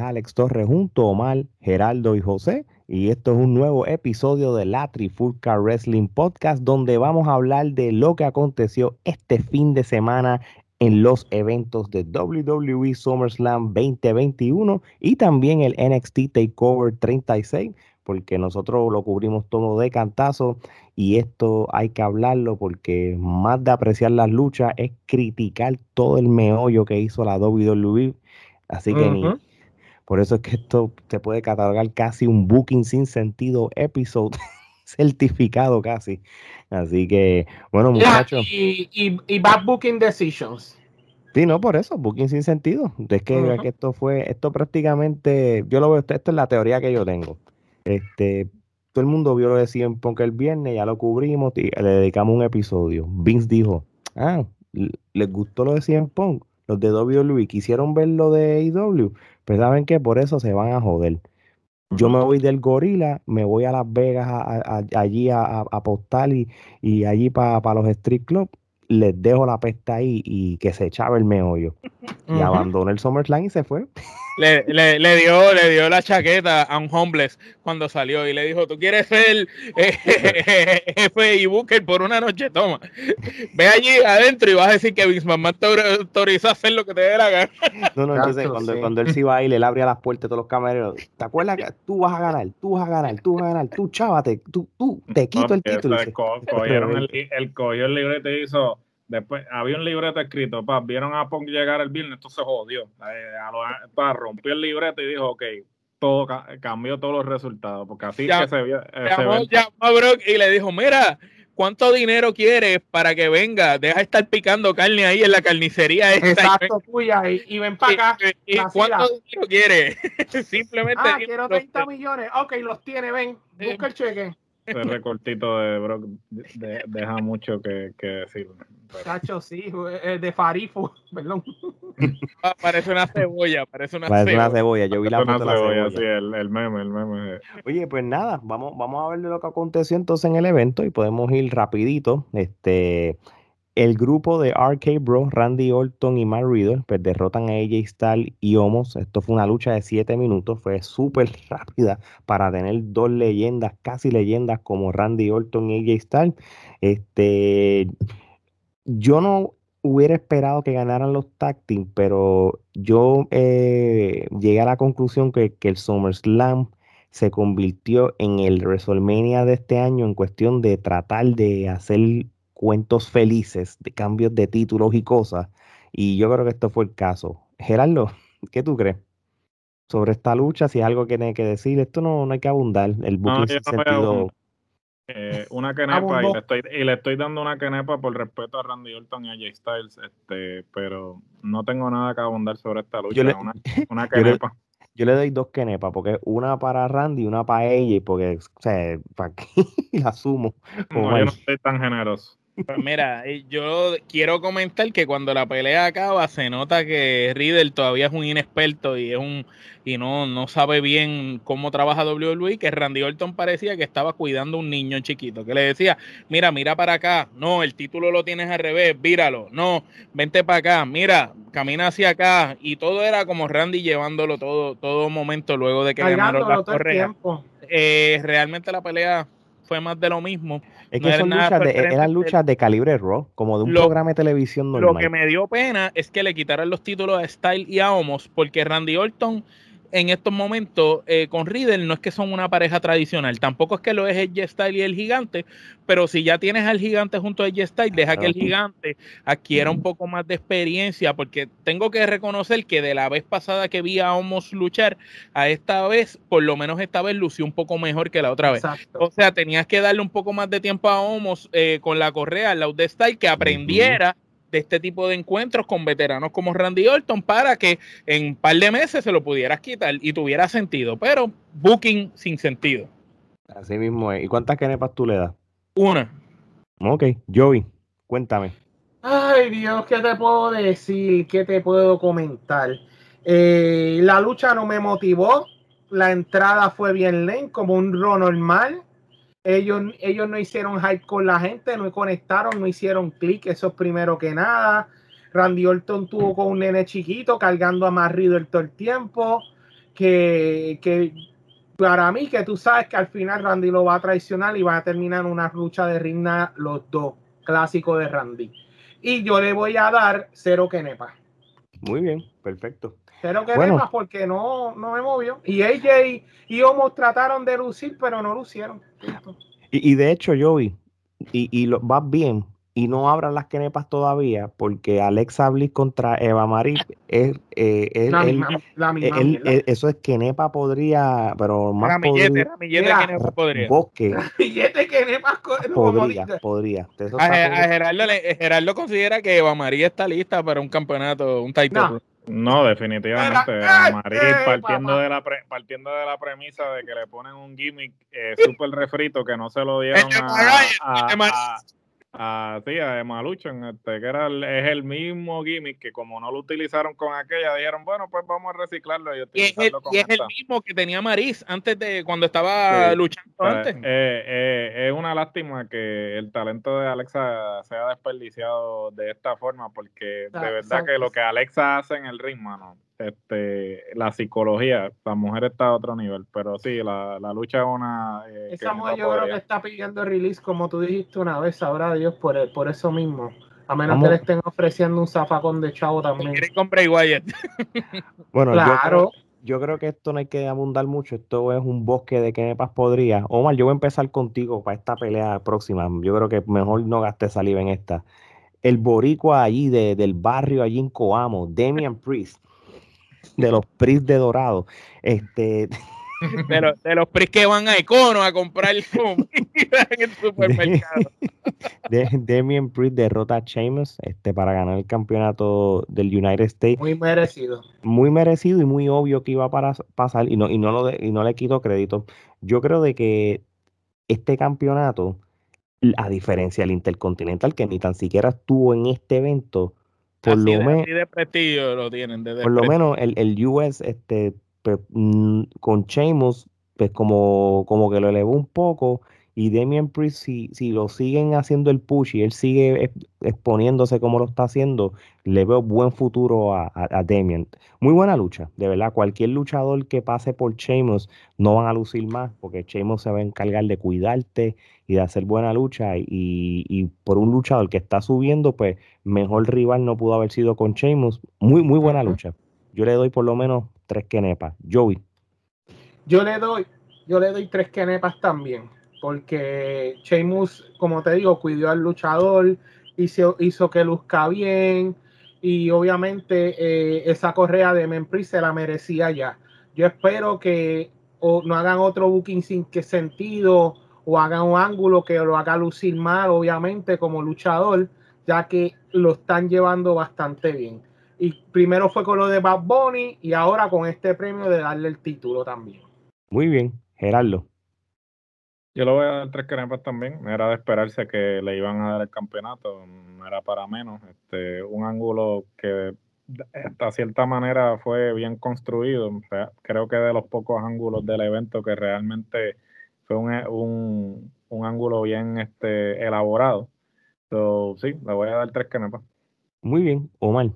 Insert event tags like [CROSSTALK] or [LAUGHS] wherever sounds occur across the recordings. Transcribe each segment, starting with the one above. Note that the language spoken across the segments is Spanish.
Alex Torres junto a Omar, Geraldo y José. Y esto es un nuevo episodio de la Trifulca Wrestling Podcast donde vamos a hablar de lo que aconteció este fin de semana en los eventos de WWE SummerSlam 2021 y también el NXT Takeover 36 porque nosotros lo cubrimos todo de cantazo y esto hay que hablarlo porque más de apreciar las luchas es criticar todo el meollo que hizo la WWE. Así que ni, por eso es que esto se puede catalogar casi un booking sin sentido episode [LAUGHS] certificado casi. Así que, bueno, muchachos. y, y, bad booking decisions. Sí, no, por eso, booking sin sentido. Es que, que, esto fue, esto prácticamente, yo lo veo, esto es la teoría que yo tengo. Este, todo el mundo vio lo de CM Punk el viernes, ya lo cubrimos y le dedicamos un episodio. Vince dijo, ah, les gustó lo de CM Punk, los de WWE quisieron ver lo de AEW, pues saben que por eso se van a joder. Yo me voy del gorila, me voy a Las Vegas allí a, apostar y, y allí para los street club les dejo la pesta ahí y que se echaba el meollo. Y abandonó el SummerSlam y se fue. Le, le, le, dio, le dio la chaqueta a un homeless cuando salió y le dijo, tú quieres ser eh, [LAUGHS] jefe y Booker por una noche, toma. Ve allí adentro y vas a decir que Vince McMahon te autorizó a hacer lo que te dé la gana. No, no, entonces cuando, cuando, él se iba ahí, le abría las puertas a todos los camareros. ¿Te acuerdas que tú vas a ganar? Tú vas a ganar, tú vas a ganar, tú chávate, tú, tú, te quito el título. El, cogieron el, el, cogió el libreto y hizo Después había un libreto escrito, pa, vieron a Punk llegar el viernes, entonces se jodió. Eh, rompió el libreto y dijo, ok, todo cambió todos los resultados, porque así que se vio. Eh, llamó, a Brock y le dijo, mira, ¿cuánto dinero quieres para que venga? Deja de estar picando carne ahí en la carnicería esta. Exacto, tuya, y, ven para acá. ¿Y, cuánto dinero quieres? [LAUGHS] Simplemente. Ah, quiero 30 millones. Ok, los tiene, ven, busca el cheque. Ese recortito de Brock deja mucho que, que decir. Cacho, sí, eh, de Farifo, [LAUGHS] perdón. Ah, parece una cebolla, parece una parece cebolla. una cebolla. Yo vi la foto de la cebolla. Sí, el, el, meme, el meme. Oye, pues nada, vamos, vamos a ver de lo que aconteció entonces en el evento y podemos ir rapidito. Este, el grupo de RK Bro, Randy Orton y Matt Riddle, pues derrotan a AJ Styles y Homos. Esto fue una lucha de 7 minutos, fue súper [LAUGHS] rápida para tener dos leyendas, casi leyendas como Randy Orton y AJ Styles. Este, yo no hubiera esperado que ganaran los tag team, pero yo eh, llegué a la conclusión que, que el SummerSlam se convirtió en el WrestleMania de este año en cuestión de tratar de hacer cuentos felices de cambios de títulos y cosas. Y yo creo que esto fue el caso. Gerardo, [LAUGHS] ¿qué tú crees? Sobre esta lucha, si es algo que tiene que decir, esto no, no hay que abundar. El booking sentido. Eh, una [LAUGHS] quenepa y le, estoy, y le estoy dando una quenepa por respeto a Randy Orton y a Jay Styles, este, pero no tengo nada que abundar sobre esta lucha. una, una quenepa. Yo le [LAUGHS] doy dos quenepas, porque una para Randy y una para ella, porque, o sea, para qué [LAUGHS] la sumo. No, yo no estoy tan generoso. Pues mira, eh, yo quiero comentar que cuando la pelea acaba se nota que Riddle todavía es un inexperto y es un y no, no sabe bien cómo trabaja WWE, que Randy Orton parecía que estaba cuidando a un niño chiquito, que le decía, mira, mira para acá, no, el título lo tienes al revés, víralo, no, vente para acá, mira, camina hacia acá, y todo era como Randy llevándolo todo, todo momento luego de que ganaron las correas. Eh, realmente la pelea fue más de lo mismo. Es que son luchas de, eran luchas de calibre Raw, como de un programa de televisión normal. Lo que me dio pena es que le quitaran los títulos a Style y a Homos, porque Randy Orton en estos momentos eh, con Riddle no es que son una pareja tradicional, tampoco es que lo es el Style y el gigante, pero si ya tienes al gigante junto a G Style, deja que el gigante adquiera un poco más de experiencia, porque tengo que reconocer que de la vez pasada que vi a Homos luchar, a esta vez, por lo menos esta vez lució un poco mejor que la otra vez. O sea, tenías que darle un poco más de tiempo a Homos eh, con la correa, la de Style, que aprendiera de este tipo de encuentros con veteranos como Randy Orton para que en un par de meses se lo pudieras quitar y tuviera sentido, pero booking sin sentido. Así mismo es. ¿Y cuántas canepas tú le das? Una. Ok, Joey, cuéntame. Ay Dios, ¿qué te puedo decir? ¿Qué te puedo comentar? Eh, la lucha no me motivó. La entrada fue bien lenta, como un ro normal. Ellos, ellos no hicieron hype con la gente, no conectaron, no hicieron clic, eso es primero que nada. Randy Orton tuvo con un nene chiquito cargando a Matt todo el tiempo. que, que para mí que tú sabes que al final Randy lo va a traicionar y va a terminar una lucha de ringna los dos, clásico de Randy. Y yo le voy a dar cero Kenepa. Muy bien, perfecto. Cero Kenepa porque no, no me movió. Y AJ y Omos trataron de lucir, pero no lucieron. Y, y de hecho, Joey, y, y lo, vas bien, y no abran las kenepas todavía porque Alexa Bliss contra Eva Marie es, eh, la, misma, la misma eso es kenepa podría pero más ramillete, podría bosque. [LAUGHS] Ramillete podría podría a, a Gerardo, Gerardo, considera que Eva Marie está lista para un campeonato un title. no. Definitivamente. Eva Marie, partiendo, de la partiendo de la premisa de que le ponen un gimmick eh, súper refrito que no se lo dieron a, a, Ah, sí, a Maluchan, este, que era el, es el mismo gimmick que como no lo utilizaron con aquella, dijeron, bueno, pues vamos a reciclarlo y, y es, el, y es el, mismo que tenía Maris antes de cuando estaba luchando pues, antes. Eh, eh, es una lástima que el talento de Alexa sea desperdiciado de esta forma, porque de verdad que lo que Alexa hace en el ring, mano, este, la psicología, la mujer está a otro nivel, pero sí, la, la lucha es una... Eh, Esa mujer yo creo que está pidiendo release, como tú dijiste una vez, sabrá Dios, por, por eso mismo. A menos que le estén ofreciendo un zafacón de chavo también. comprar igual. [LAUGHS] bueno, claro. Yo creo, que esto no hay que abundar mucho. Esto es un bosque de que Nepas podría. Omar, yo voy a empezar contigo para esta pelea próxima. Yo creo que mejor no gaste saliva en esta. El boricua allí de, del barrio, allí en Coamo, Damian Priest de los PRIs de Dorado. Este, de, [LAUGHS] de los PRIs que van a Econo a comprar [LAUGHS] comida en el supermercado. [LAUGHS] De, Demian Priest derrota a Sheamus este, para ganar el campeonato del United States. Muy merecido. Muy merecido y muy obvio que iba a pasar y no, y, no lo y no le quito crédito. Yo creo de que este campeonato, a diferencia del Intercontinental, que ni tan siquiera estuvo en este evento, por lo menos lo tienen por lo menos el, el US este pues, mm, con Sheamus pues como como que lo elevó un poco y Damian Priest si, si lo siguen haciendo el push y él sigue exponiéndose como lo está haciendo le veo buen futuro a, a, Damian muy buena lucha de verdad cualquier luchador que pase por Sheamus no van a lucir más porque Sheamus se va a encargar de cuidarte y de hacer buena lucha y, y por un luchador que está subiendo pues mejor rival no pudo haber sido con Sheamus. Muy, muy buena lucha. Yo le doy por lo menos tres kenepas. Joey. Yo le doy, yo le doy tres kenepas también, porque Sheamus, como te digo, cuidó al luchador, hizo, hizo que luzca bien, y obviamente eh, esa correa de Memphis se la merecía ya. Yo espero que no hagan otro booking sin que sentido o hagan un ángulo que lo haga lucir mal, obviamente, como luchador, ya que lo están llevando bastante bien. Y primero fue con lo de Bad Bunny y ahora con este premio de darle el título también. Muy bien, Gerardo. Yo lo voy a dar tres crepas también. Era de esperarse que le iban a dar el campeonato, no era para menos. Este, un ángulo que de cierta manera fue bien construido. creo que de los pocos ángulos del evento que realmente fue un, un, un ángulo bien este, elaborado. So, sí, le voy a dar tres canepas. Muy bien, Omar.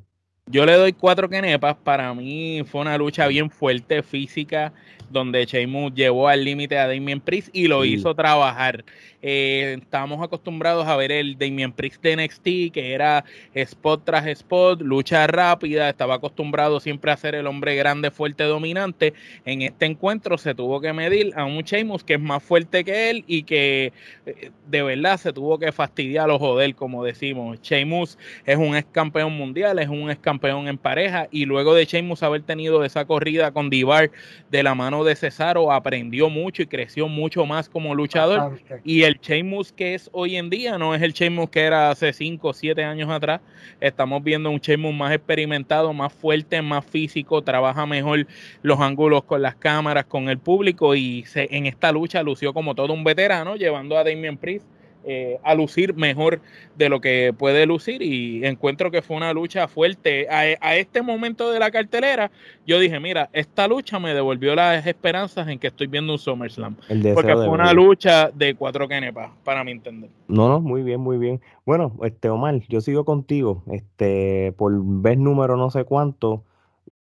Yo le doy cuatro canepas. Para mí fue una lucha bien fuerte, física, donde Sheamus llevó al límite a Damien Priest y lo hizo trabajar. Eh, estábamos acostumbrados a ver el Damien Priest de NXT, que era spot tras spot, lucha rápida, estaba acostumbrado siempre a ser el hombre grande, fuerte, dominante. En este encuentro se tuvo que medir a un Sheamus que es más fuerte que él y que eh, de verdad se tuvo que fastidiar o joder, como decimos. Sheamus es un ex campeón mundial, es un ex campeón en pareja y luego de Sheamus haber tenido esa corrida con Divar de la mano de Cesaro, aprendió mucho y creció mucho más como luchador. Y el Sheamus que es hoy en día no es el Sheamus que era hace 5 o 7 años atrás. Estamos viendo un Sheamus más experimentado, más fuerte, más físico, trabaja mejor los ángulos con las cámaras, con el público y se, en esta lucha lució como todo un veterano, llevando a Damien Priest eh, a lucir mejor de lo que puede lucir y encuentro que fue una lucha fuerte. A, este momento de la cartelera, yo dije, mira, esta lucha me devolvió las esperanzas en que estoy viendo un SummerSlam. porque fue una lucha de cuatro kenepas para mi entender. No, no, muy bien, muy bien. Bueno, este Omar, yo sigo contigo. Este, por vez número no sé cuánto,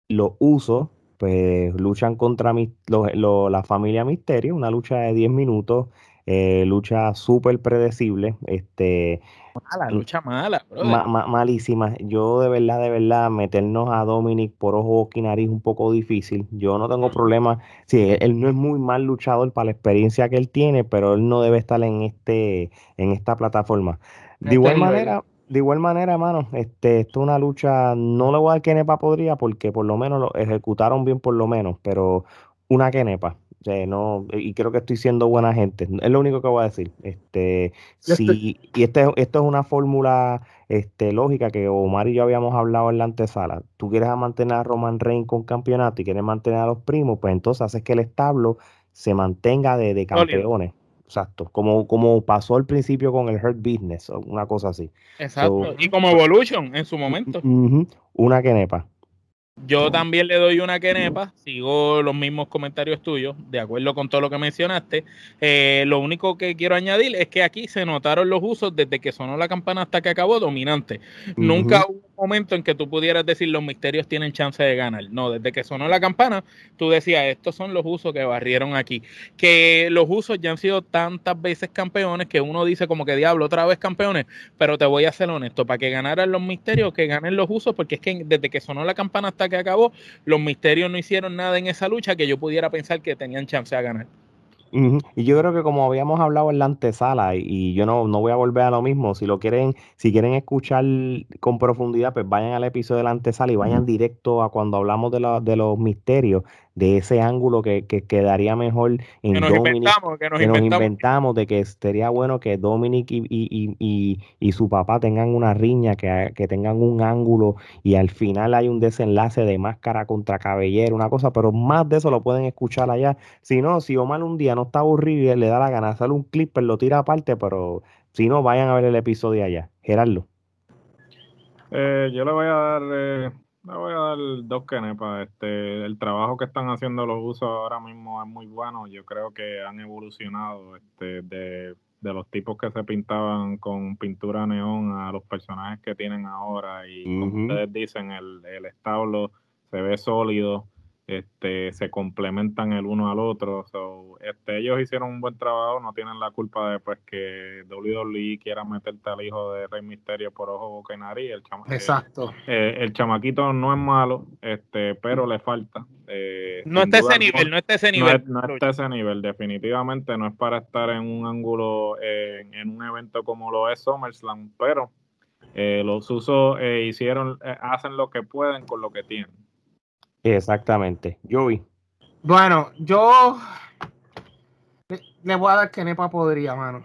lo uso pues luchan contra la familia Misterio, una lucha de 10 minutos, eh, lucha súper predecible, este... Mala, lucha mala, malísima. Yo de verdad, de verdad, meternos a Dominic por ojo, y nariz un poco difícil. Yo no tengo problema. Sí, él, no es muy mal luchador para la experiencia que él tiene, pero él no debe estar en este, en esta plataforma. De igual manera, de igual manera, hermano, este, esto es una lucha, no le voy a dar Kenepa podría, porque por lo menos lo ejecutaron bien por lo menos, pero una Kenepa. No, y creo que estoy siendo buena gente. Es lo único que voy a decir. Este, sí, y este, esto es una fórmula este, lógica que Omar y yo habíamos hablado en la antesala. Tú quieres mantener a Roman Reigns con campeonato y quieres mantener a los primos, pues entonces haces que el establo se mantenga de, de campeones. Exacto, como, como pasó al principio con el Hurt Business, una cosa así. Exacto, y como Evolution en su momento. una quenepa. Yo también le doy una quenepa, sigo los mismos comentarios tuyos, de acuerdo con todo lo que mencionaste. Eh, lo único que quiero añadir es que aquí se notaron los usos desde que sonó la campana hasta que acabó dominante. Nunca hubo momento en que tú pudieras decir los misterios tienen chance de ganar. No, desde que sonó la campana, tú decías, estos son los usos que barrieron aquí. Que los usos ya han sido tantas veces campeones que uno dice como que diablo, otra vez campeones, pero te voy a ser honesto, para que ganaran los misterios, que ganen los usos, porque es que desde que sonó la campana hasta que acabó, los misterios no hicieron nada en esa lucha que yo pudiera pensar que tenían chance de ganar. Y yo creo que como habíamos hablado en la antesala, y yo no, no voy a volver a lo mismo, si lo quieren, si quieren escuchar con profundidad, pues vayan al episodio de la antesala y vayan directo a cuando hablamos de, de los misterios de ese ángulo que, quedaría mejor en que nos inventamos, que nos, inventamos. de que sería bueno que Dominic y, su papá tengan una riña, que, que, tengan un ángulo y al final hay un desenlace de máscara contra cabellera, una cosa, pero más de eso lo pueden escuchar allá. Si no, si Omar un día no está aburrido y le da la gana de hacer un clip, pues lo tira aparte, pero si no, vayan a ver el episodio allá. Gerardo. Eh, yo le voy a dar eh, le voy a dar dos kenepas. Este, el trabajo que están haciendo los usos ahora mismo es muy bueno. Yo creo que han evolucionado este, de, los tipos que se pintaban con pintura neón a los personajes que tienen ahora. Y como ustedes dicen, el, el establo se ve sólido este, se complementan el uno al otro. este, ellos hicieron un buen trabajo, no tienen la culpa de pues, que WWE quiera meterte al hijo de Rey Misterio por ojo, boca y nariz. El Exacto. Eh, el chamaquito no es malo, este, pero le falta. Eh, no está ese nivel, no está ese nivel. No, está ese nivel, definitivamente no es para estar en un ángulo, en un evento como lo es SummerSlam, pero eh, los usos hicieron, hacen lo que pueden con lo que tienen. Exactamente. Yo vi. Bueno, yo le, voy a dar que Nepa podría, mano.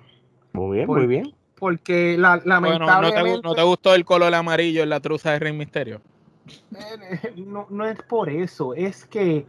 Muy bien, muy bien. Porque la, lamentablemente... Bueno, ¿no te, gustó el color amarillo en la truza de Rey Misterio? Eh, no, no es por eso, es que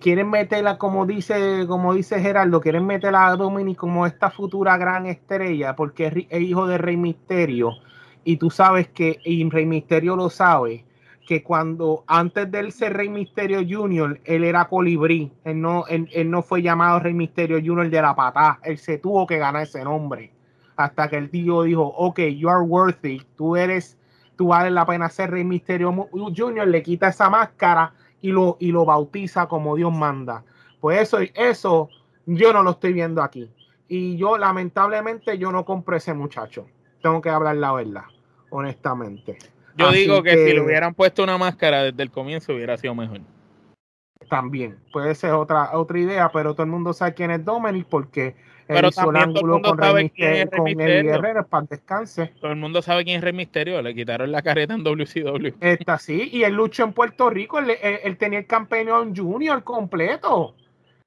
quieren meterla, como dice, como dice Gerardo, quieren meterla a Dominic como esta futura gran estrella, porque es hijo de Rey Misterio. Y tú sabes que, y Rey Misterio lo sabe, que cuando antes de él ser Rey Misterio Junior, él era colibrí. Él no, él, no fue llamado Rey Misterio Junior de la patá. Él se tuvo que ganar ese nombre. Hasta que el tío dijo, ok, you are worthy. Tú eres, tú vale la pena ser Rey Misterio Junior. Le quita esa máscara y lo, y lo bautiza como Dios manda. Pues eso, eso yo no lo estoy viendo aquí. Y yo, lamentablemente, yo no compré ese muchacho. Tengo que hablar la verdad, honestamente. Yo digo que, si le hubieran puesto una máscara desde el comienzo hubiera sido mejor. También, puede ser otra, otra idea, pero todo el mundo sabe quién es Dominic porque pero hizo el ángulo con, Rey Misterio, con el Guerrero para descanse. Todo el mundo sabe quién es Rey Misterio, le quitaron la careta en WCW. Está sí, y él luchó en Puerto Rico, él, él tenía el campeón junior completo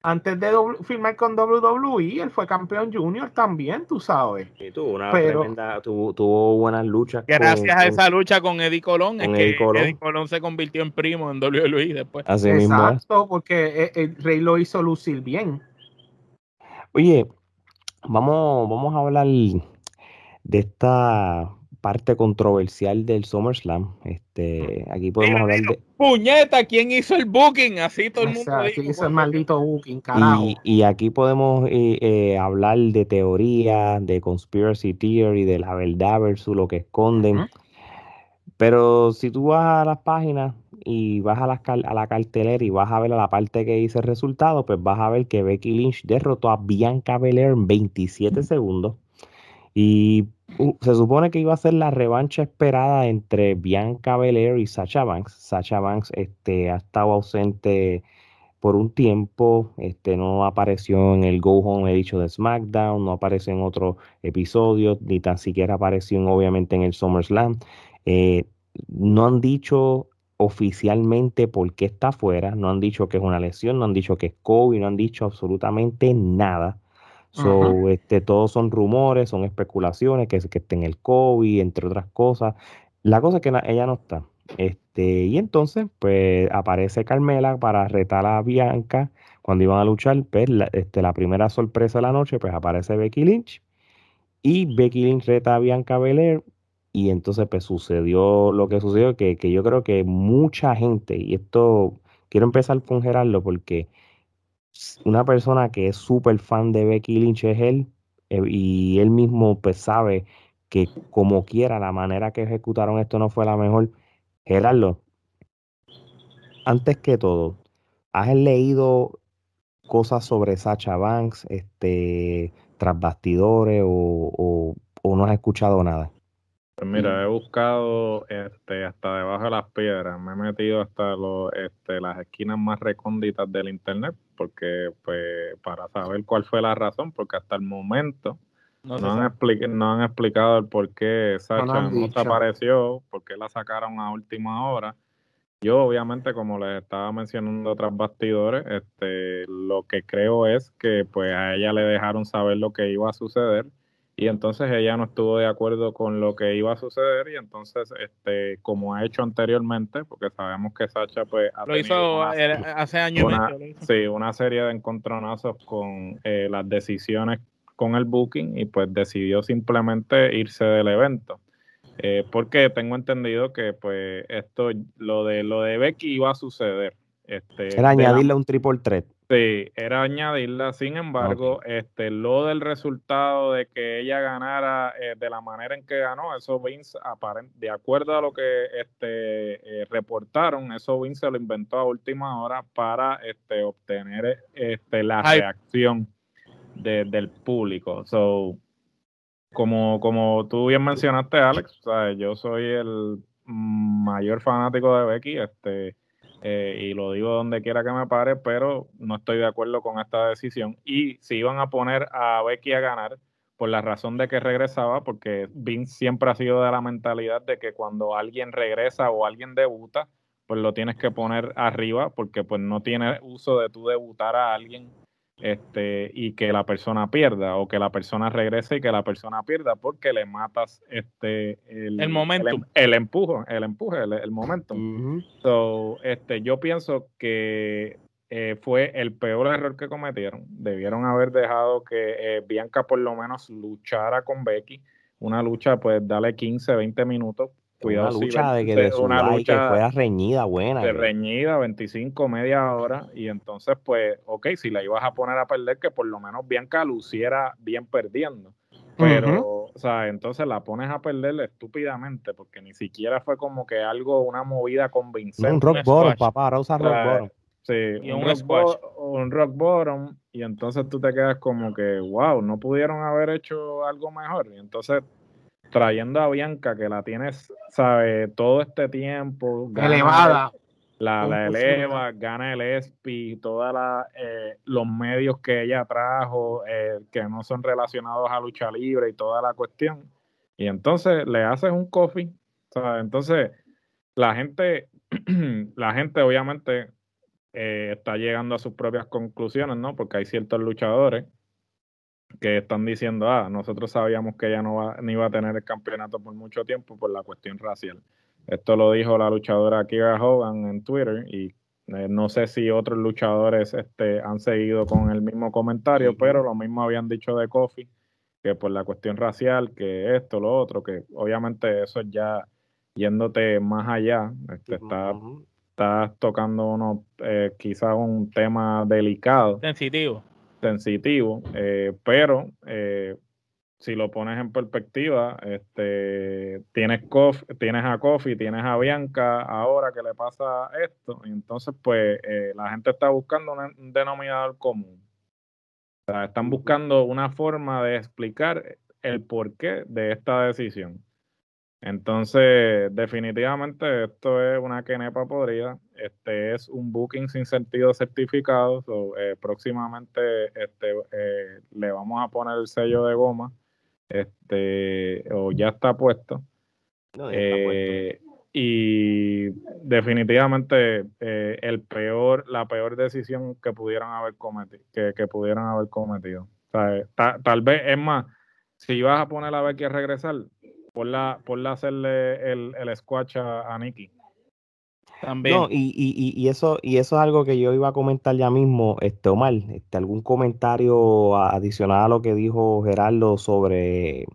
antes de firmar con WWE, él fue campeón junior también, tú sabes. Y tuvo una tremenda, tuvo, buenas luchas. Gracias a esa lucha con Eddie Colón, es que Eddie Colón se convirtió en primo en WWE después. Así Exacto, porque el, Rey lo hizo lucir bien. Oye, vamos, vamos a hablar de esta parte controversial del SummerSlam. Este, aquí podemos hablar de. ¡Puñeta! ¿Quién hizo el booking? Así todo el mundo. ¿Quién hizo el maldito booking? Carajo. Y, aquí podemos eh, eh, hablar de teoría, de conspiracy theory, de la verdad versus lo que esconden. Pero si tú vas a las páginas y vas a la, a la cartelera y vas a ver a la parte que dice el resultado, pues vas a ver que Becky Lynch derrotó a Bianca Belair en 27 segundos. Y se supone que iba a ser la revancha esperada entre Bianca Belair y Sacha Banks. Sacha Banks este, ha estado ausente por un tiempo, este, no apareció en el Go Home, he dicho, de SmackDown, no apareció en otro episodio, ni tan siquiera apareció obviamente en el SummerSlam. Eh, no han dicho oficialmente por qué está afuera, no han dicho que es una lesión, no han dicho que es COVID, no han dicho absolutamente nada. So, este, todos son rumores, son especulaciones, que, que esté en el COVID, entre otras cosas. La cosa es que ella no está. Este, y entonces, pues aparece Carmela para retar a Bianca cuando iban a luchar. Pues, la, este, la primera sorpresa de la noche, pues aparece Becky Lynch. Y Becky Lynch reta a Bianca Belair. Y entonces, pues sucedió lo que sucedió, que, que yo creo que mucha gente, y esto quiero empezar con Gerardo, porque una persona que es súper fan de Becky Lynch es él, eh, y él mismo pues sabe que como quiera la manera que ejecutaron esto no fue la mejor. Gerardo, antes que todo, ¿has leído cosas sobre Sacha Banks, este, tras bastidores o no has escuchado nada? Pues mira, he buscado este, hasta debajo de las piedras, me he metido hasta los, este, las esquinas más recónditas del internet, porque pues para saber cuál fue la razón, porque hasta el momento no, han, no han, explicado el por qué Sacha no, desapareció, por qué la sacaron a última hora. Yo obviamente, como les estaba mencionando otras bastidores, este, lo que creo es que pues a ella le dejaron saber lo que iba a suceder y entonces ella no estuvo de acuerdo con lo que iba a suceder y entonces este como ha hecho anteriormente porque sabemos que Sacha pues ha lo hizo hace años una, sí una serie de encontronazos con eh, las decisiones con el booking y pues decidió simplemente irse del evento. Eh, porque tengo entendido que pues esto lo de lo de Becky iba a suceder este, era añadirle un triple threat Sí, era añadirla. Sin embargo, este, lo del resultado de que ella ganara eh, de la manera en que ganó, eso Vince, de acuerdo a lo que este, eh, reportaron, eso Vince se lo inventó a última hora para este, obtener este, la reacción del público. So, como, como tú bien mencionaste, Alex, yo soy el mayor fanático de Becky. Este, eh, y lo digo donde quiera que me pare, pero no estoy de acuerdo con esta decisión. Y si iban a poner a Becky a ganar, por la razón de que regresaba, porque Vince siempre ha sido de la mentalidad de que cuando alguien regresa o alguien debuta, pues lo tienes que poner arriba, porque pues no tiene uso de tú debutar a alguien este, y que la persona pierda o que la persona regrese y que la persona pierda porque le matas este el, momento el, empuje el empuje el, momento so, este yo pienso que eh, fue el peor error que cometieron. Debieron haber dejado que eh, Bianca por lo menos luchara con Becky. Una lucha pues dale 15 20 minutos una lucha de que, una lucha fuera reñida, buena. De reñida, 25, media hora. Y entonces, pues, ok, si la ibas a poner a perder, que por lo menos Bianca luciera bien perdiendo. Pero, o sea, entonces la pones a perder estúpidamente, porque ni siquiera fue como que algo, una movida convincente. Un rock bottom, papá, ahora usa rock bottom. Sí, y un, rock un rock bottom, y entonces tú te quedas como que, wow, no pudieron haber hecho algo mejor. Y entonces trayendo a Bianca, que la tienes, sabe, todo este tiempo. Elevada. La, la eleva, gana el ESPI, todos eh, los medios que ella trajo, eh, que no son relacionados a lucha libre y toda la cuestión. Y entonces le haces un coffee. Entonces, la gente, [CLEARS THROAT] la gente obviamente eh, está llegando a sus propias conclusiones, ¿no? Porque hay ciertos luchadores que están diciendo, ah, nosotros sabíamos que ella no, va, ni iba a tener el campeonato por mucho tiempo por la cuestión racial. Esto lo dijo la luchadora Kira Hogan en Twitter y eh, no sé si otros luchadores este, han seguido con el mismo comentario, pero lo mismo habían dicho de Kofi, que por la cuestión racial, que esto, lo otro, que obviamente eso ya yéndote más allá, este, está, estás tocando uno, eh, quizás un tema delicado. Sensitivo sensitivo, eh, pero eh, si lo pones en perspectiva, este, tienes, Kof, tienes a Kofi, tienes a Bianca, ahora que le pasa esto, entonces pues eh, la gente está buscando un denominador común. O sea, están buscando una forma de explicar el porqué de esta decisión. Entonces, definitivamente esto es una quenepa podrida. Este es un booking sin sentido certificado. Eh, próximamente este, eh, le vamos a poner el sello de goma. Este, o ya está puesto. Eh, y definitivamente el peor, la peor decisión que pudieran haber cometido, que, pudieran haber cometido. tal vez es más, si vas a poner a Becky a regresar, ponla, la hacerle el, el squash a, a Nikki. También. No, y, y, y, eso, y eso es algo que yo iba a comentar ya mismo, este Omar, este, algún comentario adicional a lo que dijo Gerardo sobre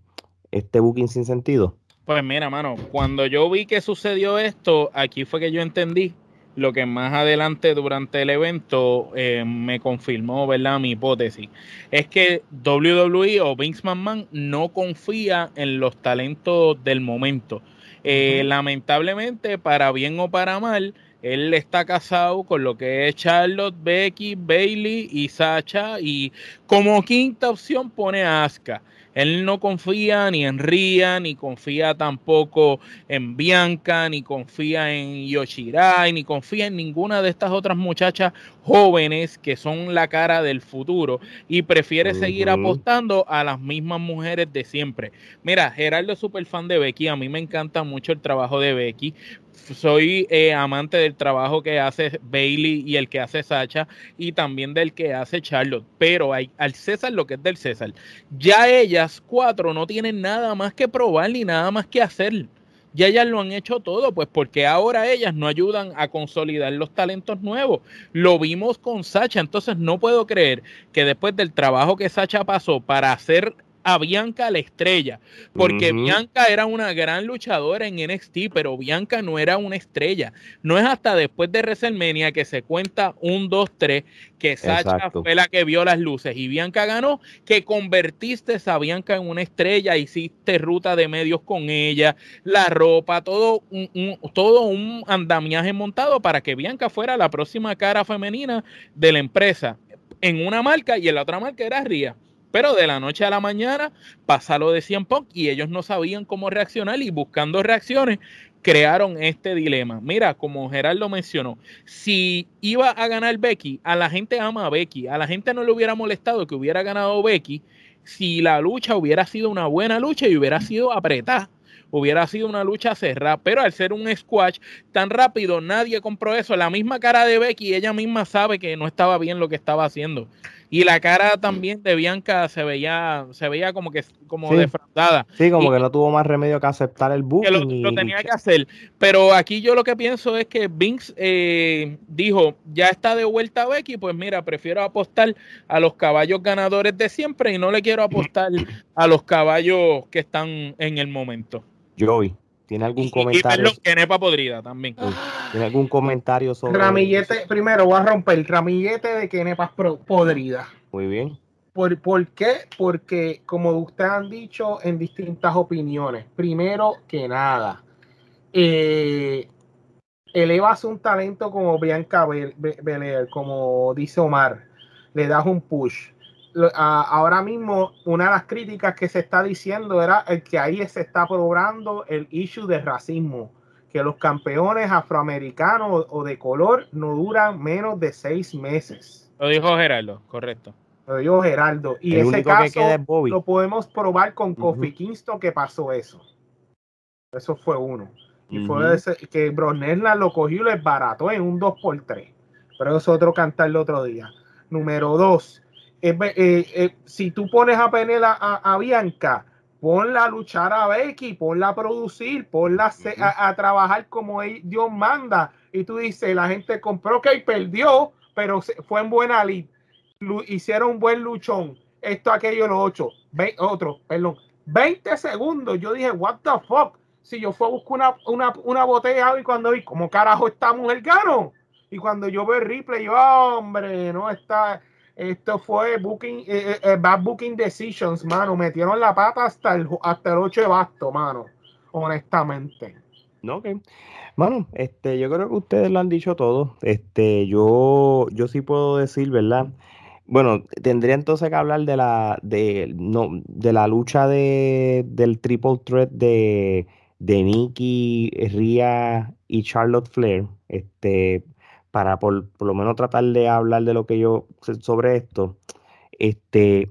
este booking sin sentido. Pues mira, mano, cuando yo vi que sucedió esto, aquí fue que yo entendí lo que más adelante durante el evento eh, me confirmó, ¿verdad? Mi hipótesis. Es que WWE o Vince McMahon no confía en los talentos del momento. Eh, lamentablemente, para bien o para mal, él está casado con lo que es Charlotte, Becky, Bailey y Sacha y como quinta opción pone a Asuka. Él no confía ni en Ria, ni confía tampoco en Bianca, ni confía en Yoshirai, ni confía en ninguna de estas otras muchachas jóvenes que son la cara del futuro y prefiere seguir apostando a las mismas mujeres de siempre. Mira, Gerardo es súper fan de Becky, a mí me encanta mucho el trabajo de Becky, soy eh, amante del trabajo que hace Bailey y el que hace Sacha y también del que hace Charlotte, pero hay, al César lo que es del César. Ya ellas cuatro no tienen nada más que probar ni nada más que hacer. Ya ellas lo han hecho todo, pues porque ahora ellas no ayudan a consolidar los talentos nuevos. Lo vimos con Sacha, entonces no puedo creer que después del trabajo que Sacha pasó para hacer a Bianca la estrella, porque Bianca era una gran luchadora en NXT, pero Bianca no era una estrella. No es hasta después de WrestleMania que se cuenta un, dos, tres, que Sacha fue la que vio las luces y Bianca ganó, que convertiste a Bianca en una estrella, hiciste ruta de medios con ella, la ropa, todo un, todo un andamiaje montado para que Bianca fuera la próxima cara femenina de la empresa en una marca y en la otra marca era Ria. Pero de la noche a la mañana pasa lo de Cien Punk y ellos no sabían cómo reaccionar y buscando reacciones crearon este dilema. Mira, como Gerardo mencionó, si iba a ganar Becky, a la gente ama a Becky, a la gente no le hubiera molestado que hubiera ganado Becky si la lucha hubiera sido una buena lucha y hubiera sido apretada hubiera sido una lucha cerrada, pero al ser un squash tan rápido, nadie compró eso. La misma cara de Becky, ella misma sabe que no estaba bien lo que estaba haciendo. Y la cara también de Bianca se veía, se veía como que como defraudada. Sí, como que no tuvo más remedio que aceptar el booking. lo, tenía que hacer. Pero aquí yo lo que pienso es que Vince eh, dijo, ya está de vuelta Becky, pues mira, prefiero apostar a los caballos ganadores de siempre y no le quiero apostar a los caballos que están en el momento. Joey. ¿Tiene algún comentario? Y Kenepa podrida también. ¿Tiene algún comentario sobre Ramillete, primero voy a romper el ramillete de Kenepas podrida. Muy bien. ¿Por, ¿Por qué? Porque, como ustedes han dicho en distintas opiniones, primero que nada, eh, elevas un talento como Bianca Belair, como dice Omar, le das un push ahora mismo una de las críticas que se está diciendo era el que ahí se está probando el issue de racismo, que los campeones afroamericanos o de color no duran menos de seis meses. Lo dijo Geraldo, correcto. Lo dijo Geraldo. Y ese caso lo podemos probar con Kofi Kingston que pasó eso. Eso fue uno. Y fue ese, que Bronella lo cogió y lo desbarató en un 2x3. Pero eso es otro cantar el otro día. Número dos, eh, eh, si tú pones a Penela a, Bianca, ponla a luchar a Becky, ponla a producir, ponla a, trabajar como Dios manda. Y tú dices, la gente compró que perdió, pero fue en buena lid. Hicieron un buen luchón. Esto, aquello, lo ocho. otro, perdón. 20 segundos. Yo dije, what the fuck. Si yo fui a buscar una, una, botella y cuando vi, ¿cómo carajo esta mujer gano? Y cuando yo veo el replay, yo, hombre, no está Esto fue booking, eh, eh, bad booking decisions, mano. Metieron la pata hasta el, hasta el 8 de basto, mano. Honestamente. No, ok. Mano, este, yo creo que ustedes lo han dicho todo. Este, yo, yo sí puedo decir, ¿verdad? Bueno, tendría entonces que hablar de la, de, no, de la lucha de, del triple threat de, de Nikki, Ria y Charlotte Flair. Este, para por, por lo menos tratar de hablar de lo que yo sé sobre esto. Este,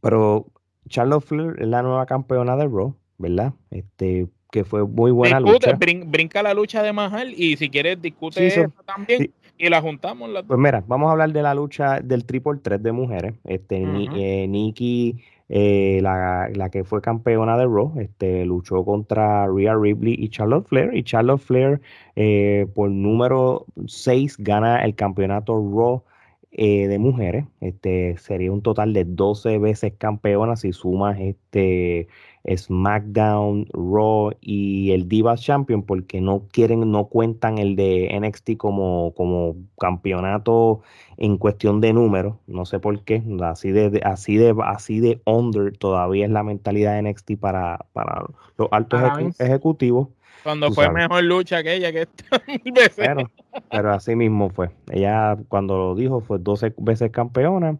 pero Charlotte Flair es la nueva campeona de Raw, ¿verdad? Este, que fue muy buena lucha. brinca la lucha de Mahal y si quieres discute eso también y la juntamos. Pues mira, vamos a hablar de la lucha del triple 3 de mujeres. Este, eh, Nikki, eh, la, la, que fue campeona de Raw, este, luchó contra Rhea Ripley y Charlotte Flair. Y Charlotte Flair, eh, por número 6, gana el campeonato Raw de mujeres. Este, sería un total de 12 veces campeona si sumas este SmackDown, Raw y el Divas Champion porque no quieren, no cuentan el de NXT como, como campeonato en cuestión de números, no sé por qué, así de, así de así de under todavía es la mentalidad de NXT para, para los altos ejecutivos. Cuando fue mejor lucha que ella que esta [LAUGHS] pero, pero así mismo fue. Ella cuando lo dijo fue 12 veces campeona,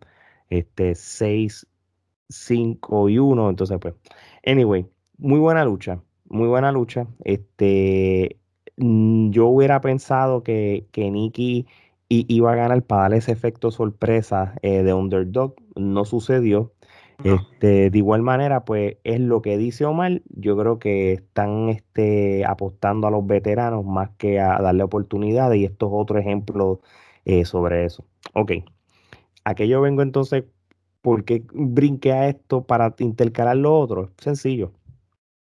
este 6 5 y 1, entonces pues Anyway, muy buena lucha, muy buena lucha. Este, mm, yo hubiera pensado que, que Nikki iba a ganar para darle ese efecto sorpresa eh, de underdog. No sucedió. Este, de igual manera, pues es lo que dice Omar. Yo creo que están este, apostando a los veteranos más que a darle oportunidades y esto es otro ejemplo eh, sobre eso. Ok, aquello vengo entonces ¿Por qué brinqué a esto para intercalar lo otro? Sencillo.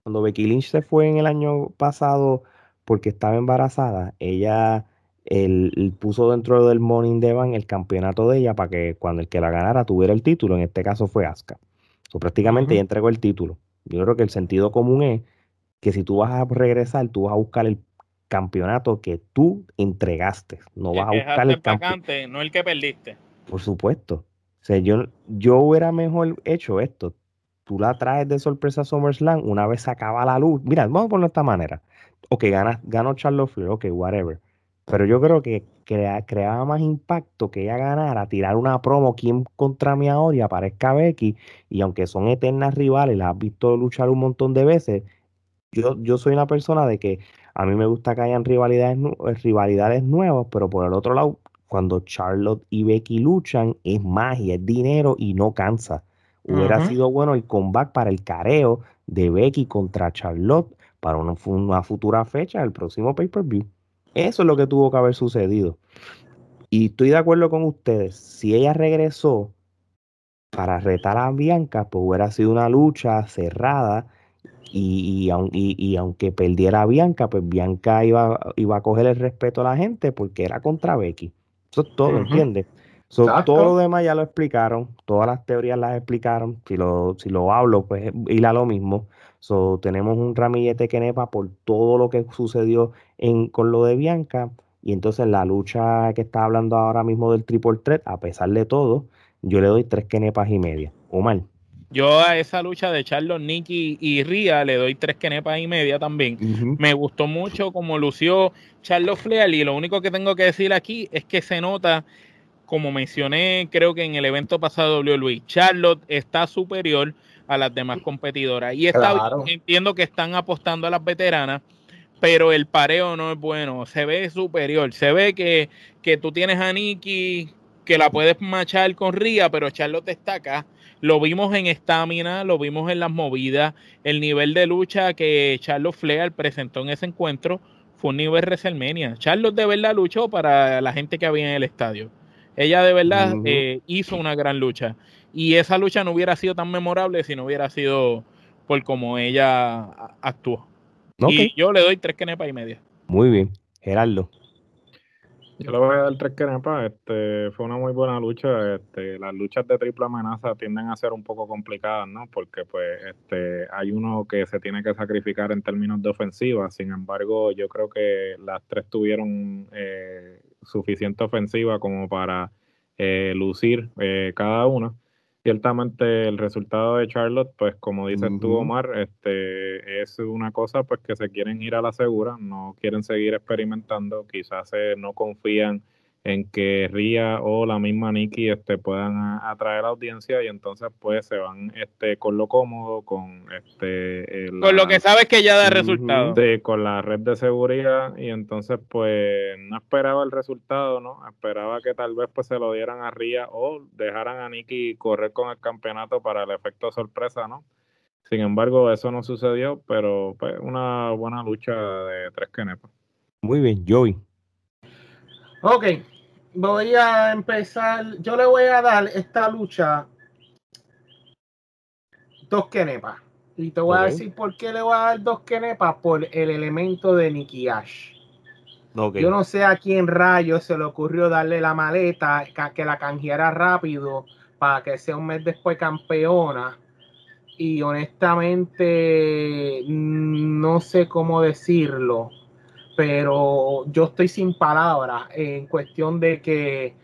Cuando Becky Lynch se fue en el año pasado porque estaba embarazada, ella el, puso dentro del Morning Devan el campeonato de ella para que cuando el que la ganara tuviera el título. En este caso fue Asuka. So, prácticamente ella entregó el título. Yo creo que el sentido común es que si tú vas a regresar, tú vas a buscar el campeonato que tú entregaste. No vas a buscar el campeonato. No el que perdiste. Por supuesto yo, yo hubiera mejor hecho esto. Tú la traes de sorpresa a SummerSlam una vez acaba la luz. Mira, vamos a ponerlo de esta manera. Ok, gana, ganó Charlotte Flair, ok, whatever. Pero yo creo que creaba más impacto que ella ganara, tirar una promo quien contra mi ahora y aparezca Becky. Y aunque son eternas rivales, las has visto luchar un montón de veces. Yo, yo soy una persona de que a mí me gusta que hayan rivalidades, rivalidades nuevas, pero por el otro lado, cuando Charlotte y Becky luchan, es magia, es dinero y no cansa. Hubiera sido bueno el comeback para el careo de Becky contra Charlotte para una, futura fecha, el próximo pay-per-view. Eso es lo que tuvo que haber sucedido. Y estoy de acuerdo con ustedes, si ella regresó para retar a Bianca, pues hubiera sido una lucha cerrada y, y, aunque perdiera a Bianca, pues Bianca iba, iba a coger el respeto a la gente porque era contra Becky. Eso es todo, ¿entiendes? todo lo demás ya lo explicaron, todas las teorías las explicaron. Si lo, si lo hablo, pues a lo mismo. So, tenemos un ramillete que nepa por todo lo que sucedió en, con lo de Bianca. Y entonces la lucha que está hablando ahora mismo del triple threat, a pesar de todo, yo le doy tres kenepas y media. Omar. Yo a esa lucha de Charlos, Nicky y Ria le doy tres kenepas y media también. Me gustó mucho como lució Charlos Flair y lo único que tengo que decir aquí es que se nota, como mencioné creo que en el evento pasado de WWE, Charlotte está superior a las demás competidoras. Y está, entiendo que están apostando a las veteranas, pero el pareo no es bueno, se ve superior, se ve que, que tú tienes a Nikki que la puedes machar con Ria, pero Charlotte está acá lo vimos en estamina, lo vimos en las movidas. El nivel de lucha que Charlotte Flair presentó en ese encuentro fue un nivel WrestleMania. Charlotte de verdad luchó para la gente que había en el estadio. Ella de verdad eh, hizo una gran lucha. Y esa lucha no hubiera sido tan memorable si no hubiera sido por cómo ella actuó. Y yo le doy tres kenepas y media. Muy bien. Gerardo. Yo voy a dar tres kenepas. Este, fue una muy buena lucha. Este, las luchas de triple amenaza tienden a ser un poco complicadas, ¿no? Porque pues este, hay uno que se tiene que sacrificar en términos de ofensiva. Sin embargo, yo creo que las tres tuvieron eh, suficiente ofensiva como para eh, lucir eh, cada una. Ciertamente el resultado de Charlotte, pues como dices tú, Omar, este, es una cosa pues que se quieren ir a la segura, no quieren seguir experimentando, quizás no confían en que Ria o la misma Nikki este, puedan atraer a la audiencia y entonces pues se van este, con lo cómodo, con este... con lo que sabes que ya da resultado. con la red de seguridad y entonces pues no esperaba el resultado, ¿no? Esperaba que tal vez pues se lo dieran a Ria o dejaran a Nikki correr con el campeonato para el efecto sorpresa, ¿no? Sin embargo, eso no sucedió, pero pues una buena lucha de tres kenepas. Muy bien, Joey. Ok, voy a empezar. Yo le voy a dar esta lucha dos kenepas. Y te voy a decir por qué le voy a dar dos kenepas por el elemento de Nikki Ash. Yo no sé a quién rayo se le ocurrió darle la maleta, que la canjeara rápido para que sea un mes después campeona. Y honestamente, no sé cómo decirlo pero yo estoy sin palabras en cuestión de que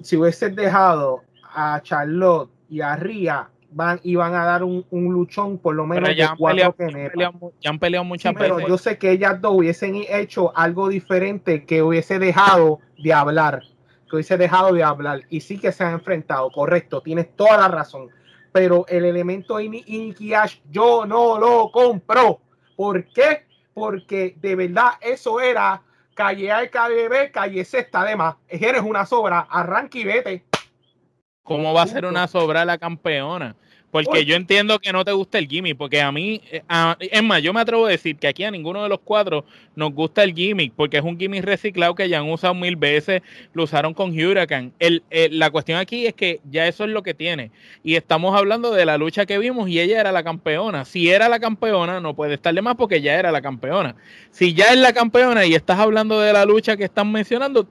si hubiese dejado a Charlotte y a Ria van iban a dar un, luchón por lo menos ya de cuatro peleado, ya han peleado muchas Pero yo sé que ellas dos hubiesen hecho algo diferente que hubiese dejado de hablar, que hubiese dejado de hablar y sí que se han enfrentado, correcto, tienes toda la razón. Pero el elemento Iniki Ash yo no lo compro. ¿Por qué? Porque de verdad eso era calle A, calle B, calle C está de más. Eres una sobra, arranque y vete. ¿Cómo va a ser una sobra la campeona? Porque yo entiendo que no te gusta el gimmick, porque a mí, eh, es más, yo me atrevo a decir que aquí a ninguno de los cuatro nos gusta el gimmick, porque es un gimmick reciclado que ya han usado mil veces, lo usaron con Hurricane. El, la cuestión aquí es que ya eso es lo que tiene. Y estamos hablando de la lucha que vimos y ella era la campeona. Si era la campeona, no puede estar de más porque ya era la campeona. Si ya es la campeona y estás hablando de la lucha que están mencionando,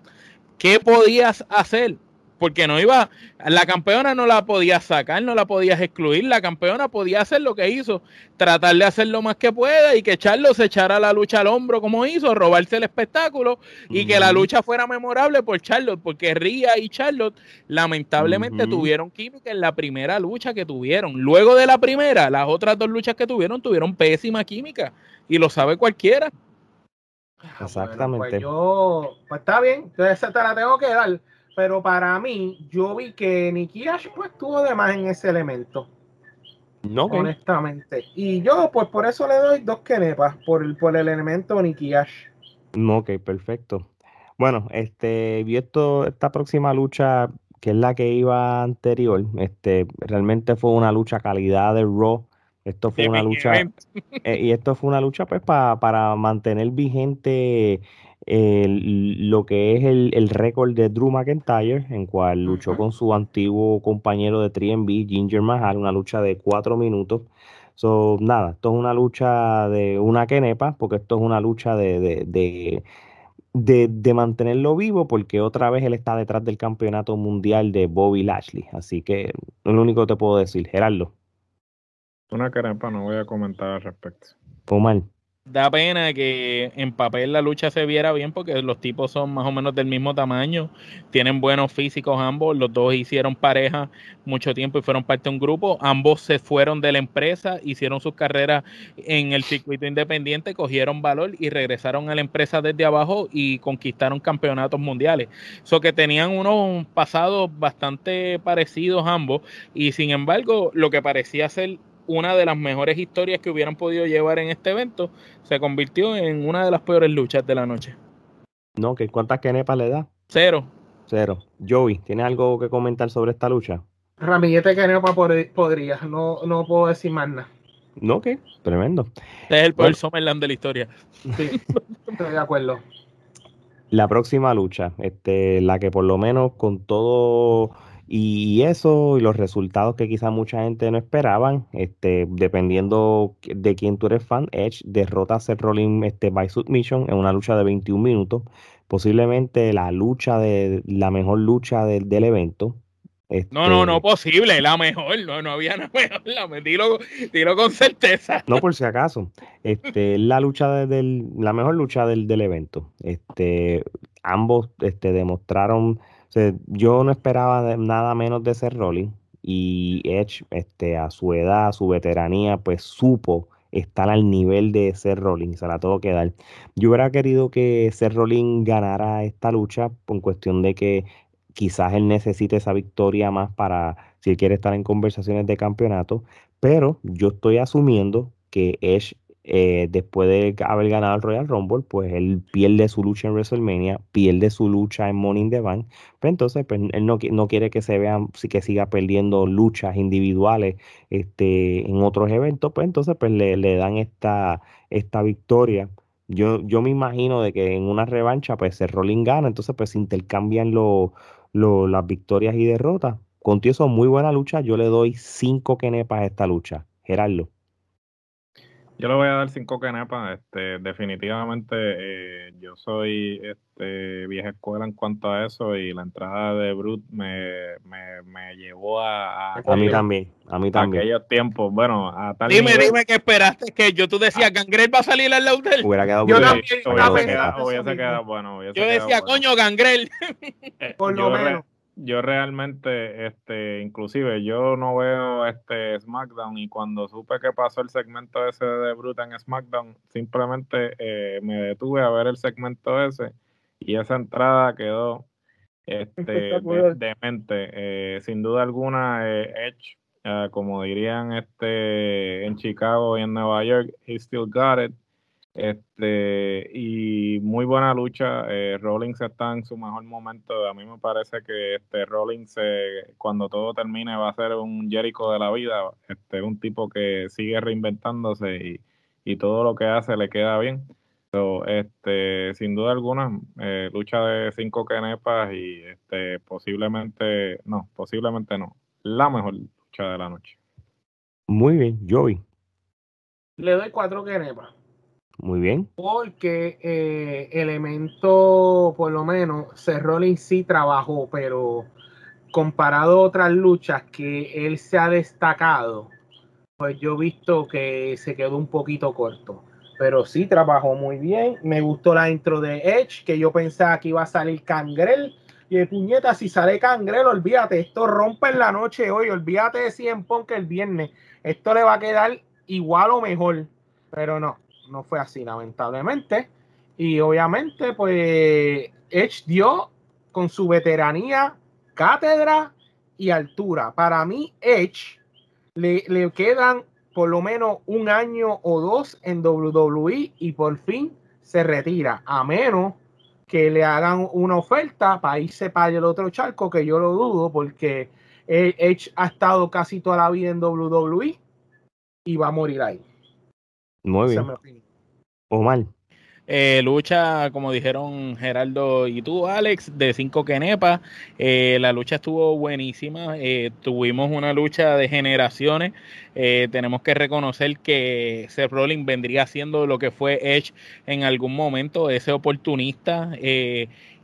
¿qué podías hacer? Porque no iba, la campeona no la podías sacar, no la podías excluir, la campeona podía hacer lo que hizo, tratar de hacer lo más que pueda y que Charlos se echara la lucha al hombro como hizo, robarse el espectáculo y que la lucha fuera memorable por Charlotte, porque Ria y Charlotte lamentablemente tuvieron química en la primera lucha que tuvieron. Luego de la primera, las otras dos luchas que tuvieron tuvieron pésima química y lo sabe cualquiera. Ah, pues Exactamente. yo, pues está bien, esa te la tengo que dar pero para mí, yo vi que Nicky Ash pues estuvo de más en ese elemento. No, honestamente. Y yo, pues por eso le doy dos kenepas, por el, por el elemento Nicky Ash. Ok, perfecto. Bueno, este, vi esto, esta próxima lucha, que es la que iba anterior, este, realmente fue una lucha calidad de Raw. Esto fue una lucha, eh, y esto fue una lucha pues para mantener vigente lo que es el, récord de Drew McIntyre, en cual luchó con su antiguo compañero de 3 Ginger Mahal, una lucha de cuatro minutos. So, nada, esto es una lucha de una quenepa, porque esto es una lucha de, de, de, mantenerlo vivo, porque otra vez él está detrás del campeonato mundial de Bobby Lashley. Así que lo único que te puedo decir, Gerardo. Una quenepa, no voy a comentar al respecto. Omar da pena que en papel la lucha se viera bien porque los tipos son más o menos del mismo tamaño, tienen buenos físicos ambos, los dos hicieron pareja mucho tiempo y fueron parte de un grupo, ambos se fueron de la empresa, hicieron sus carreras en el circuito independiente, cogieron valor y regresaron a la empresa desde abajo y conquistaron campeonatos mundiales. So que tenían unos pasados bastante parecidos ambos y sin embargo lo que parecía ser una de las mejores historias que hubieran podido llevar en este evento, se convirtió en una de las peores luchas de la noche. No, que ¿cuántas kenepas le da? Cero. Cero. Joey, ¿tienes algo que comentar sobre esta lucha? Ramillete kenepa podría, no, no puedo decir más nada. No, que tremendo. Este es el peor Summerland de la historia. Sí, estoy de acuerdo. La próxima lucha, este, la que por lo menos con todo y eso y los resultados que quizá mucha gente no esperaban, este, dependiendo de quién tú eres fan, Edge derrota a Seth Rollins este, by submission en una lucha de 21 minutos, posiblemente la lucha de la mejor lucha del evento. no, no, no este posible, la mejor, no, no había [LAUGHS] la mejor, la, dilo, dilo, con certeza. No, por si acaso, este, la lucha del, la mejor lucha del, del evento. Este, ambos este, demostraron yo no esperaba nada menos de ser Rolling y Edge, este, a su edad, a su veteranía, pues supo estar al nivel de ser Rolling, se la tuvo que dar. Yo hubiera querido que ser Rolling ganara esta lucha por cuestión de que quizás él necesite esa victoria más para si él quiere estar en conversaciones de campeonato, pero yo estoy asumiendo que Edge eh, después de haber ganado el Royal Rumble, pues él pierde su lucha en WrestleMania, pierde su lucha en Money in the Bank, pero pues entonces pues, él no, no, quiere que se vean, que siga perdiendo luchas individuales este, en otros eventos, pues entonces pues le, le dan esta, esta victoria. Yo, yo me imagino de que en una revancha pues el Rolling gana, entonces pues intercambian lo, las victorias y derrotas. Contigo muy buena lucha, yo le doy cinco kenepas a esta lucha. Gerardo. Yo le voy a dar cinco canepas. Este, definitivamente eh, yo soy este, vieja escuela en cuanto a eso y la entrada de Brut me, me, me llevó a, a, mí también, a mí también. aquellos tiempos. Bueno, a tal Dime, dime que esperaste que yo tú decías, Gangrel va a salir al Laudel. Hubiera quedado yo también, hubiese, quedado, bueno. Yo decía, coño, Gangrel. Eh, Por lo menos yo realmente, este, inclusive yo no veo este SmackDown y cuando supe que pasó el segmento ese de Bruta en SmackDown, simplemente eh, me detuve a ver el segmento ese y esa entrada quedó este, demente. Eh, sin duda alguna, eh, Edge, ah, como dirían este en Chicago y en Nueva York, he still got it. Este, y muy buena lucha. Eh, Rollins está en su mejor momento. A mí me parece que este Rollins, cuando todo termine, va a ser un Jericho de la vida. Este, un tipo que sigue reinventándose y, y todo lo que hace le queda bien. este, sin duda alguna, eh, lucha de cinco kenepas y este, posiblemente, no, posiblemente no, la mejor lucha de la noche. Muy bien, Joey. Le doy cuatro kenepas. Muy bien. Porque eh, Elemento, por lo menos, Rollins sí trabajó, pero comparado a otras luchas que él se ha destacado, pues yo he visto que se quedó un poquito corto. Pero sí trabajó muy bien. Me gustó la intro de Edge, que yo pensaba que iba a salir Cangrel. Y de puñeta, si sale Cangrel, olvídate, esto rompe en la noche hoy. Olvídate de 100 Punk el viernes. Esto le va a quedar igual o mejor. Pero no, no fue así, lamentablemente. Y obviamente, pues Edge dio con su veteranía, cátedra y altura. Para mí, Edge le, le quedan por lo menos un año o dos en WWE y por fin se retira, a menos que le hagan una oferta para irse para el otro charco, que yo lo dudo, porque Edge ha estado casi toda la vida en WWE y va a morir ahí. Muy bien. Omar. Eh, lucha, como dijeron Geraldo y tú, Alex, de cinco kenepas. Eh, la lucha estuvo buenísima. Eh, tuvimos una lucha de generaciones. tenemos que reconocer que Seth Rollins vendría siendo lo que fue Edge en algún momento, ese oportunista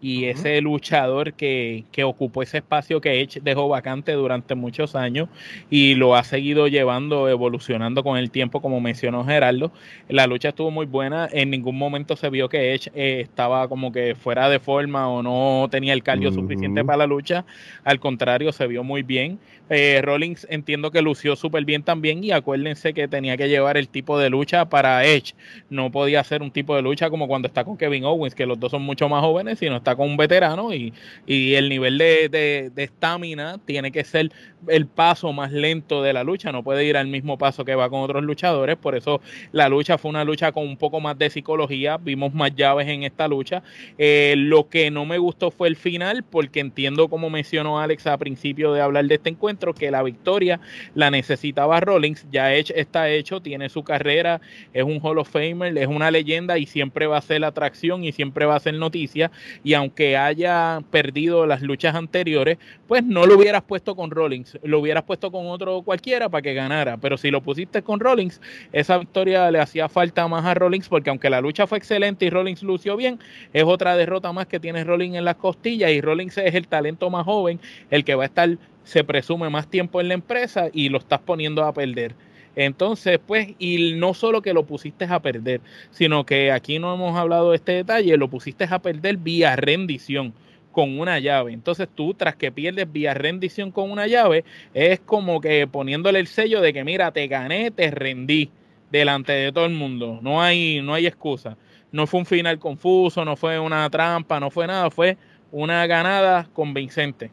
y ese luchador que, que, ocupó ese espacio que Edge dejó vacante durante muchos años y lo ha seguido llevando, evolucionando con el tiempo, como mencionó Gerardo. La lucha estuvo muy buena, en ningún momento se vio que Edge eh, estaba como que fuera de forma o no tenía el cardio suficiente para la lucha, al contrario, se vio muy bien. Eh, Rollins entiendo que lució súper bien también y acuérdense que tenía que llevar el tipo de lucha para Edge, no podía hacer un tipo de lucha como cuando está con Kevin Owens, que los dos son mucho más jóvenes, sino está con un veterano y, el nivel de estamina tiene que ser el paso más lento de la lucha, no puede ir al mismo paso que va con otros luchadores, por eso la lucha fue una lucha con un poco más de psicología, vimos más llaves en esta lucha. Eh, lo que no me gustó fue el final, porque entiendo como mencionó Alex a principio de hablar de este encuentro, que la victoria la necesitaba Rollins, ya está hecho, tiene su carrera, es un Hall of Famer, es una leyenda y siempre va a ser la atracción y siempre va a ser noticia, y aunque haya perdido las luchas anteriores, pues no lo hubieras puesto con Rollins lo hubieras puesto con otro cualquiera para que ganara, pero si lo pusiste con Rollins, esa victoria le hacía falta más a Rollins porque aunque la lucha fue excelente y Rollins lució bien, es otra derrota más que tiene Rollins en las costillas y Rollins es el talento más joven, el que va a estar, se presume, más tiempo en la empresa y lo estás poniendo a perder. Entonces, pues, y no solo que lo pusiste a perder, sino que aquí no hemos hablado de este detalle, lo pusiste a perder vía rendición con una llave. Entonces tú, tras que pierdes vía rendición con una llave, es como que poniéndole el sello de que, mira, te gané, te rendí delante de todo el mundo. No hay, no hay excusa. No fue un final confuso, no fue una trampa, no fue nada, fue una ganada convincente.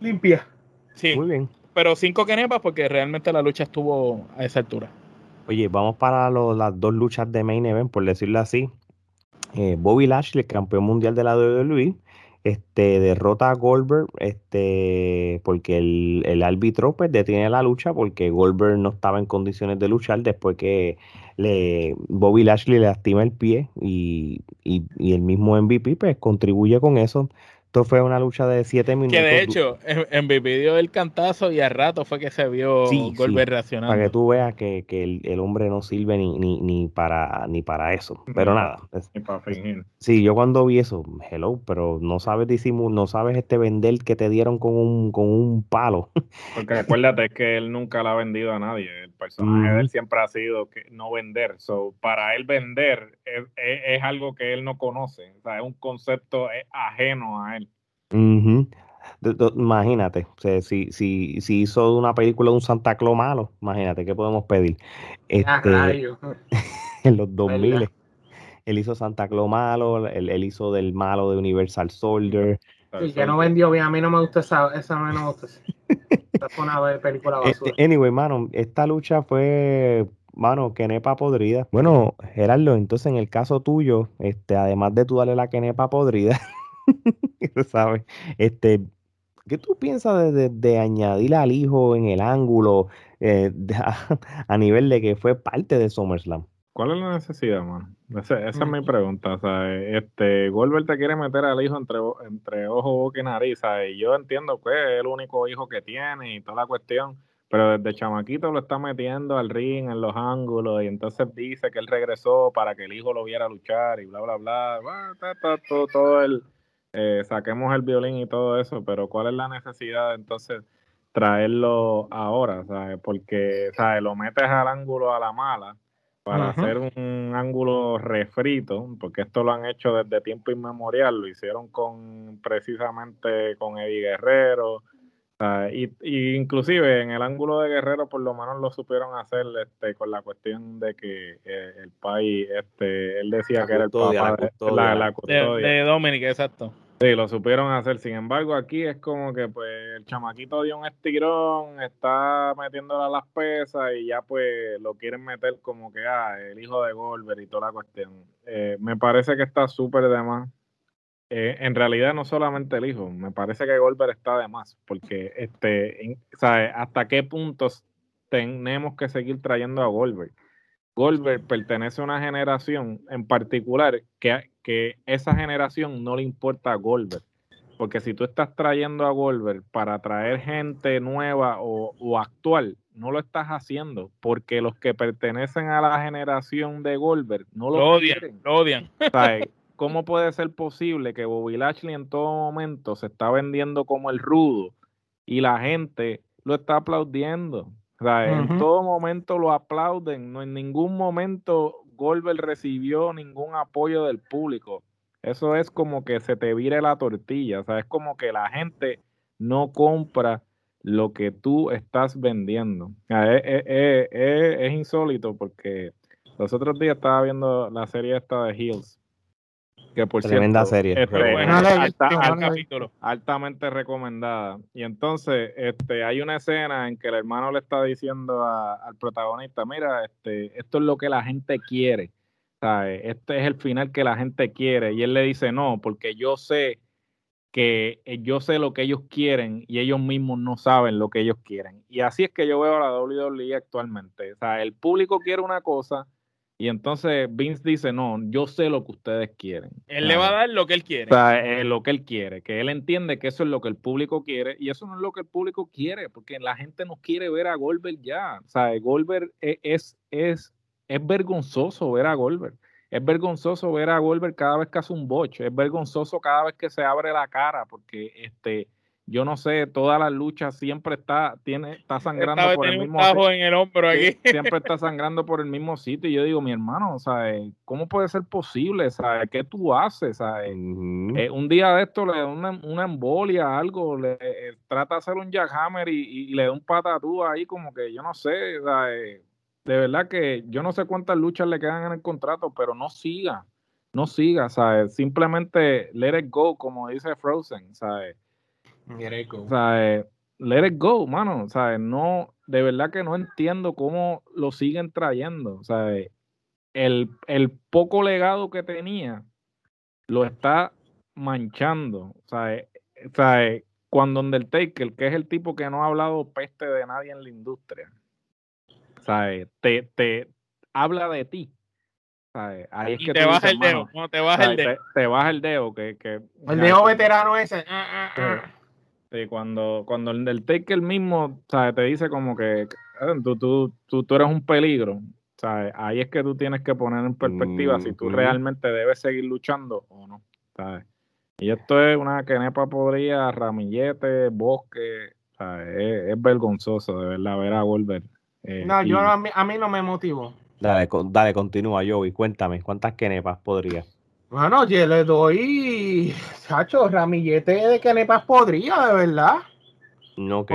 Limpia. Sí. Muy bien. Pero cinco kenepas porque realmente la lucha estuvo a esa altura. Oye, vamos para las dos luchas de main event, por decirlo así. Eh, Bobby Lashley, campeón mundial de la WWE, este, derrota a Goldberg este, porque el, el árbitro pues, detiene la lucha porque Goldberg no estaba en condiciones de luchar después que le, Bobby Lashley le lastima el pie y, y- y el mismo MVP pues, contribuye con eso. Esto fue una lucha de siete minutos. Que de hecho, MVP dio el cantazo y al rato fue que se vio Sí, Goldberg sí, reaccionando. para que tú veas que, que el, el hombre no sirve ni, ni, ni para ni para eso. Pero nada, es- para fingir. sí, yo cuando vi eso, hello, pero no sabes disimular, no sabes este vender que te dieron con un, con un palo. [LAUGHS] Porque acuérdate que él nunca le ha vendido a nadie. El personaje de él siempre ha sido que no vender. So, para él vender es, es- es algo que él no conoce. O sea, es un concepto ajeno a él. Ujú. Imagínate, o sea, si, si, si hizo una película de un Santa Claus malo, imagínate, ¿qué podemos pedir? Ah, Este, rayo. [LAUGHS] en los 2000 ¿Verdad? él hizo Santa Claus malo, él, él hizo del malo de Universal Soldier. Eso- que no vendió bien. A mí no me gusta esa. Esa no me gusta. Esa [LAUGHS] fue una película basura. Este, anyway, mano, esta lucha fue, mano, quenepa podrida. Bueno, Gerardo, entonces en el caso tuyo, este, además de tú darle la quenepa podrida, [LAUGHS] [LAUGHS] ¿sabes? Este, ¿qué tú piensas de, de- de añadir al hijo en el ángulo eh, [LAUGHS] de- a, a nivel de que fue parte de SummerSlam? ¿Cuál es la necesidad, mano? Ese- esa es mi pregunta. O sea, este, Goldberg te quiere meter al hijo entre, entre ojo, boca y nariz. ¿sabes? Y yo entiendo que es el único hijo que tiene y toda la cuestión. Pero desde chamaquito lo está metiendo al ring, en los ángulos, y entonces dice que él regresó para que el hijo lo viera luchar y bla, bla, bla. bla, ta, ta, todo, todo el, eh, saquemos el violín y todo eso, pero ¿cuál es la necesidad de entonces traerlo ahora? ¿sabes? Porque ¿sabes? lo metes al ángulo a la mala para hacer un ángulo refrito, porque esto lo han hecho desde tiempo inmemorial, lo hicieron con precisamente con Eddie Guerrero, y, y inclusive en el ángulo de Guerrero por lo menos lo supieron hacer este con la cuestión de que eh, el país este él decía La que era el papá la de- custodia. la, la De, custodia. de Dominic, exacto. Sí, lo supieron hacer. Sin embargo, aquí es como que pues el chamaquito dio un estirón, está metiéndole a las pesas y ya pues lo quieren meter como que ah, el hijo de Goldberg y toda la cuestión. Eh, me parece que está súper de más. Eh, en realidad no solamente el hijo, me parece que Goldberg está de más, porque este, en- ¿sabe? hasta qué puntos tenemos que seguir trayendo a Goldberg. Goldberg pertenece a una generación en particular que, que esa generación no le importa a Goldberg. Porque si tú estás trayendo a Goldberg para traer gente nueva o, o actual, no lo estás haciendo. Porque los que pertenecen a la generación de Goldberg no lo, Lo odian, quieren. lo odian. ¿Sabes? ¿Cómo puede ser posible que Bobby Lashley en todo momento se está vendiendo como el rudo y la gente lo está aplaudiendo? En todo momento lo aplauden, no en ningún momento Goldberg recibió ningún apoyo del público. Eso es como que se te vire la tortilla, o sea, es como que la gente no compra lo que tú estás vendiendo. Es- es- es insólito porque los otros días estaba viendo la serie esta de Hills. Que por Tremenda cierto, serie. este, alta- capítulo. altamente recomendada. Y entonces, este, hay una escena en que el hermano le está diciendo a- al protagonista, mira, este, esto es lo que la gente quiere. ¿sabes? Este es el final que la gente quiere. Y él le dice, no, porque yo sé que eh, yo sé lo que ellos quieren y ellos mismos no saben lo que ellos quieren. Y así es que yo veo a la WWE actualmente. O sea, el público quiere una cosa y entonces Vince dice, no, yo sé lo que ustedes quieren. Él le va a dar lo que él quiere. O sea, eh, lo que él quiere, que él entiende que eso es lo que el público quiere y eso no es lo que el público quiere, porque la gente no quiere ver a Goldberg ya. O sea, Goldberg e- es, es, es vergonzoso ver a Goldberg. Es vergonzoso ver a Goldberg cada vez que hace un botch. Es vergonzoso cada vez que se abre la cara, porque este, yo no sé, todas las luchas siempre está, tiene, está sangrando por el mismo sitio. en el hombro aquí. Siempre está [LAUGHS] sangrando por el mismo sitio. Y yo digo, mi hermano, ¿sabes? ¿Cómo puede ser posible? ¿Sabes? ¿Qué tú haces? ¿Sabes? Eh, un día de esto le da una, una embolia, algo, le eh, trata de hacer un jackhammer y, y, le da un patatú ahí, como que yo no sé, ¿sabes? De verdad que yo no sé cuántas luchas le quedan en el contrato, pero no siga, no siga, ¿sabes? Simplemente let it go, como dice Frozen, ¿sabes? Let it go. ¿Sabes? Let it go, mano, ¿sabes? No, de verdad que no entiendo cómo lo siguen trayendo, ¿sabes? El, el poco legado que tenía lo está manchando, ¿sabes? ¿sabes? Cuando Undertaker, que es el tipo que no ha hablado peste de nadie en la industria, ¿sabes? Te, te habla de ti. ¿sabes? Ahí es que te baja el dedo, no, te baja el dedo. Te, baja el dedo, que, que el dedo veterano ese. Ah, ah, ah. Sí, cuando, cuando el, el taker mismo, ¿sabes? Te dice como que tú, tú, tú, tú eres un peligro, ¿sabes? Ahí es que tú tienes que poner en perspectiva si tú realmente debes seguir luchando o no, ¿sabes? Y esto es una quenepa podría, ramillete, bosque, ¿sabes? Es, es vergonzoso de verdad ver a Wolver eh, no, yo a mí, a mí, no me motivó. Dale, dale, continúa, Joey. Cuéntame, ¿cuántas kenepas podría? Bueno, yo le doy, chacho, ramillete de kenepas podría, de verdad. Ok.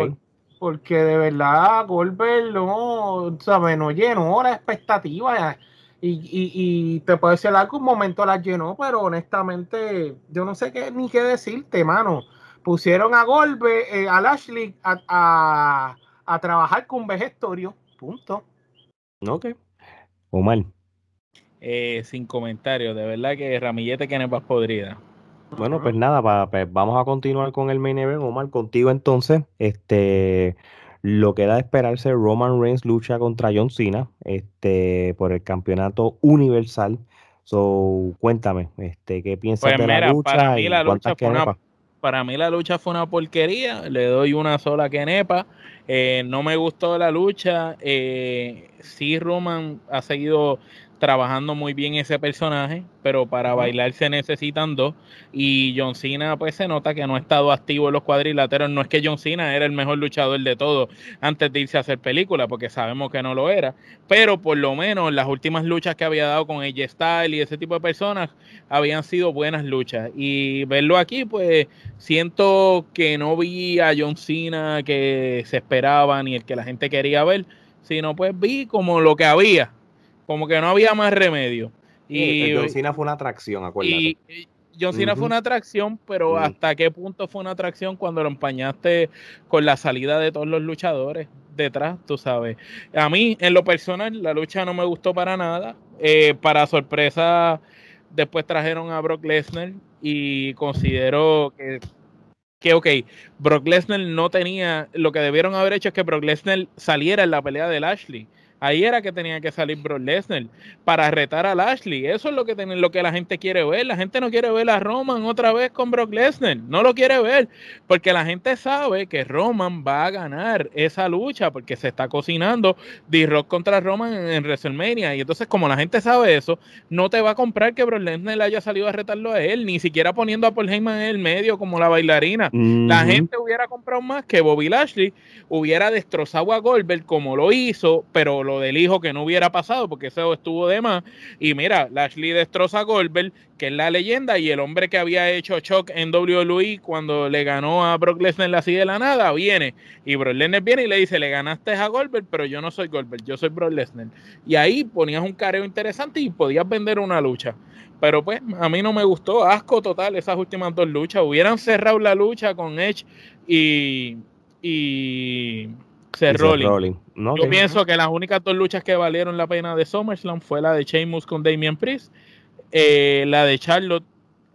porque de verdad, Goldberg no, ¿sabes? No llenó la expectativa. Y, y, y, te puede decir algún momento las llenó, pero honestamente, yo no sé qué ni qué decirte, mano. Pusieron a Goldberg, eh, a Lashley, a a trabajar con vejestorio. Punto. Ok. Omar. Eh, sin comentarios, de verdad que Ramillete que más podrida. Bueno, pues nada, pues vamos a continuar con el main event, Omar, contigo entonces. Este, lo que da de esperarse, Roman Reigns lucha contra John Cena, este, por el campeonato universal. So, cuéntame, este, ¿qué piensas pues de la lucha? Para mí la lucha, fue una, para mí la lucha fue una porquería, le doy una sola quenepa. Eh, no me gustó la lucha. Eh, sí, Roman ha seguido trabajando muy bien ese personaje, pero para bailar se necesitan dos. Y John Cena, pues se nota que no ha estado activo en los cuadriláteros. No es que John Cena era el mejor luchador de todo antes de irse a hacer película, porque sabemos que no lo era. Pero por lo menos las últimas luchas que había dado con AJ Styles y ese tipo de personas habían sido buenas luchas. Y verlo aquí, pues siento que no vi a John Cena que se esperaba ni el que la gente quería ver, sino pues vi como lo que había como que no había más remedio. Y John Cena fue una atracción, acuérdate. Y, John Cena fue una atracción, pero ¿hasta qué punto fue una atracción cuando lo empañaste con la salida de todos los luchadores detrás, tú sabes? A mí, en lo personal, la lucha no me gustó para nada. Eh, para sorpresa, después trajeron a Brock Lesnar y considero que que, ok, Brock Lesnar no tenía, lo que debieron haber hecho es que Brock Lesnar saliera en la pelea de Lashley. Ahí era que tenía que salir Brock Lesnar para retar a Lashley. Eso es lo que, lo que la gente quiere ver. La gente no quiere ver a Roman otra vez con Brock Lesnar. No lo quiere ver porque la gente sabe que Roman va a ganar esa lucha porque se está cocinando D-Rock contra Roman en, WrestleMania. Y entonces, como la gente sabe eso, no te va a comprar que Brock Lesnar haya salido a retarlo a él, ni siquiera poniendo a Paul Heyman en el medio como la bailarina. La gente hubiera comprado más que Bobby Lashley hubiera destrozado a Goldberg como lo hizo, pero lo del hijo que no hubiera pasado, porque eso estuvo de más. Y mira, Lashley destroza a Goldberg, que es la leyenda, y el hombre que había hecho shock en WWE cuando le ganó a Brock Lesnar así de la nada, viene. Y Brock Lesnar viene y le dice, le ganaste a Goldberg, pero yo no soy Goldberg, yo soy Brock Lesnar. Y ahí ponías un careo interesante y podías vender una lucha. Pero pues a mí no me gustó, asco total esas últimas dos luchas. Hubieran cerrado la lucha con Edge y, y Seth Rollins. Yo pienso que las únicas dos luchas que valieron la pena de SummerSlam fue la de Sheamus con Damian Priest. Eh, la de Charlotte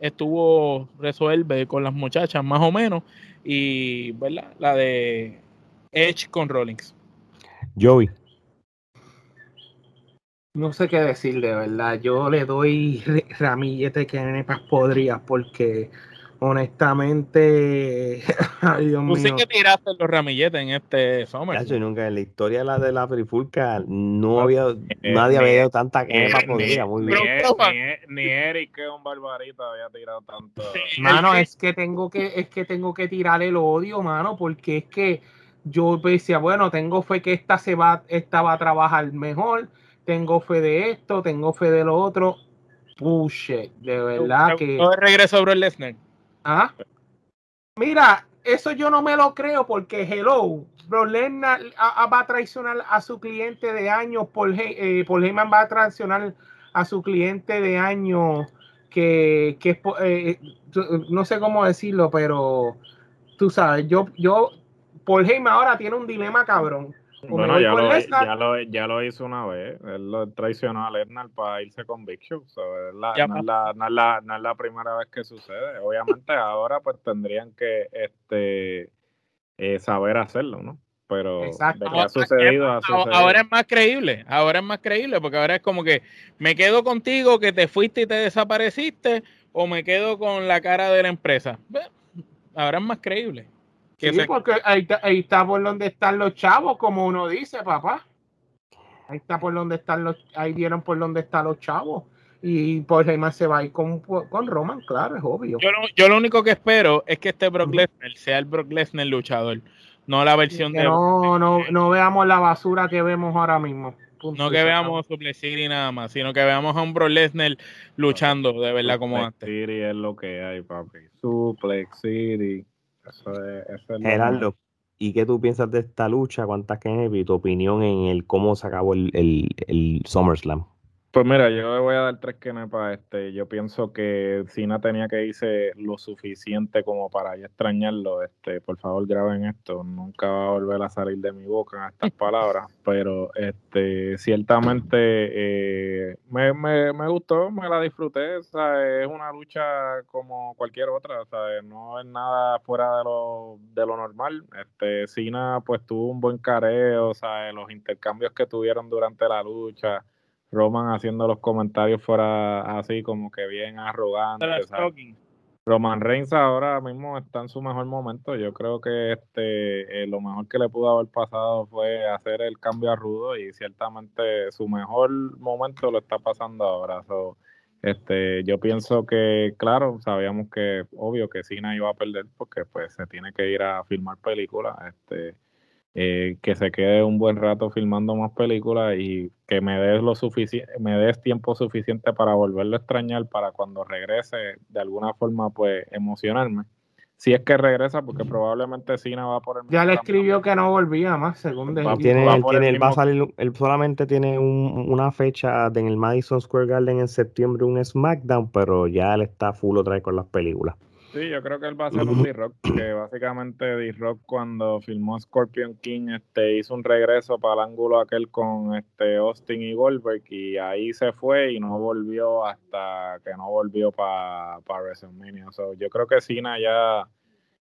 estuvo resuelve con las muchachas más o menos. Y ¿verdad? la de Edge con Rollins. Joey. No sé qué decir de verdad. Yo le doy [LAUGHS] ramillete que nepas podría porque honestamente, [LAUGHS] ay Dios Tú sí mío. que tiraste los ramilletes en este Summer. nunca en la historia de la, de la Trifulca no había, eh, nadie ni- había dado tanta Ni, quepa ni- podrida, muy ni- bien. ni- ni Eric, que es un barbarito, había tirado tanto. Mano, es que tengo que, es que tengo que tirar el odio, mano, porque es que yo decía, bueno, tengo fe que esta se va, esta va a trabajar mejor, tengo fe de esto, tengo fe de lo otro. Puche, de verdad que. El regreso Brock Lesnar. ¿Ah? Mira, eso yo no me lo creo porque hello, Brock Lesnar a- a- va a traicionar a su cliente de años, Paul, eh, Heyman va a traicionar a su cliente de años que, que eh, tu- no sé cómo decirlo, pero tú sabes, yo, yo, Paul Heyman ahora tiene un dilema cabrón. Bueno, ya lo, ya, lo, ya lo hizo una vez. Él lo traicionó a Lesnar para irse con Big Show. So, es la- Ya no, es la, no, es la, no es la primera vez que sucede. Obviamente [LAUGHS] ahora pues tendrían que este eh, saber hacerlo, ¿no? Pero Exacto. de que ha sucedido, ha sucedido. Ahora es más creíble, ahora es más creíble, porque ahora es como que me quedo contigo que te fuiste y te desapareciste, o me quedo con la cara de la empresa. Ve, Ahora es más creíble. Que Sí, se- porque ahí está, ahí está por donde están los chavos, como uno dice, papá. Ahí está por donde están los, ahí vieron por donde están los chavos. Y por Heyman se va a ir con, con Roman, claro, es obvio. yo, lo, yo lo único que espero es que este Brock. Lesnar sea el Brock Lesnar luchador, no la versión Que de. no, no, no veamos la basura que vemos ahora mismo. Punto. No que veamos Suplex City nada más, sino que veamos a un Brock Lesnar luchando de verdad como Suplex antes. City es lo que hay, papi. Suplex City. Eso es, eso es Gerardo, ¿y qué tú piensas de esta lucha? ¿Cuántas que y tu opinión en el cómo se acabó el, el, el SummerSlam? Pues mira, yo le voy a dar tres para este. Yo pienso que Cena tenía que irse lo suficiente como para extrañarlo. Este, por favor, graben esto. Nunca va a volver a salir de mi boca estas palabras. Pero este, ciertamente eh, me, me, me gustó, me la disfruté. O sea, es una lucha como cualquier otra. O sea, no es nada fuera de lo, de lo normal. Este, Cena pues tuvo un buen careo, o sea, los intercambios que tuvieron durante la lucha. Roman haciendo los comentarios fuera así como que bien arrogante. Roman Reigns ahora mismo está en su mejor momento. Yo creo que este eh, lo mejor que le pudo haber pasado fue hacer el cambio a Rudo y ciertamente su mejor momento lo está pasando ahora. So, este, yo pienso que, claro, sabíamos que obvio que Cena iba a perder porque pues se tiene que ir a filmar películas. Este, eh, que se quede un buen rato filmando más películas y que me des lo suficiente, me des tiempo suficiente para volverlo a extrañar para cuando regrese de alguna forma pues emocionarme. Si es que regresa, porque probablemente Cena va por el Ya le escribió camino. que no volvía más, según Va- de Tiene, va él, tiene, el él va a salir, él solamente tiene un- una fecha de- en el Madison Square Garden en septiembre, un SmackDown, pero ya él está full otra vez con las películas. Sí, yo creo que él va a ser un D-Rock, que básicamente D-Rock cuando filmó Scorpion King este, hizo un regreso para el ángulo aquel con este Austin y Goldberg y ahí se fue y no volvió hasta que no volvió para WrestleMania. So, yo creo que Cena ya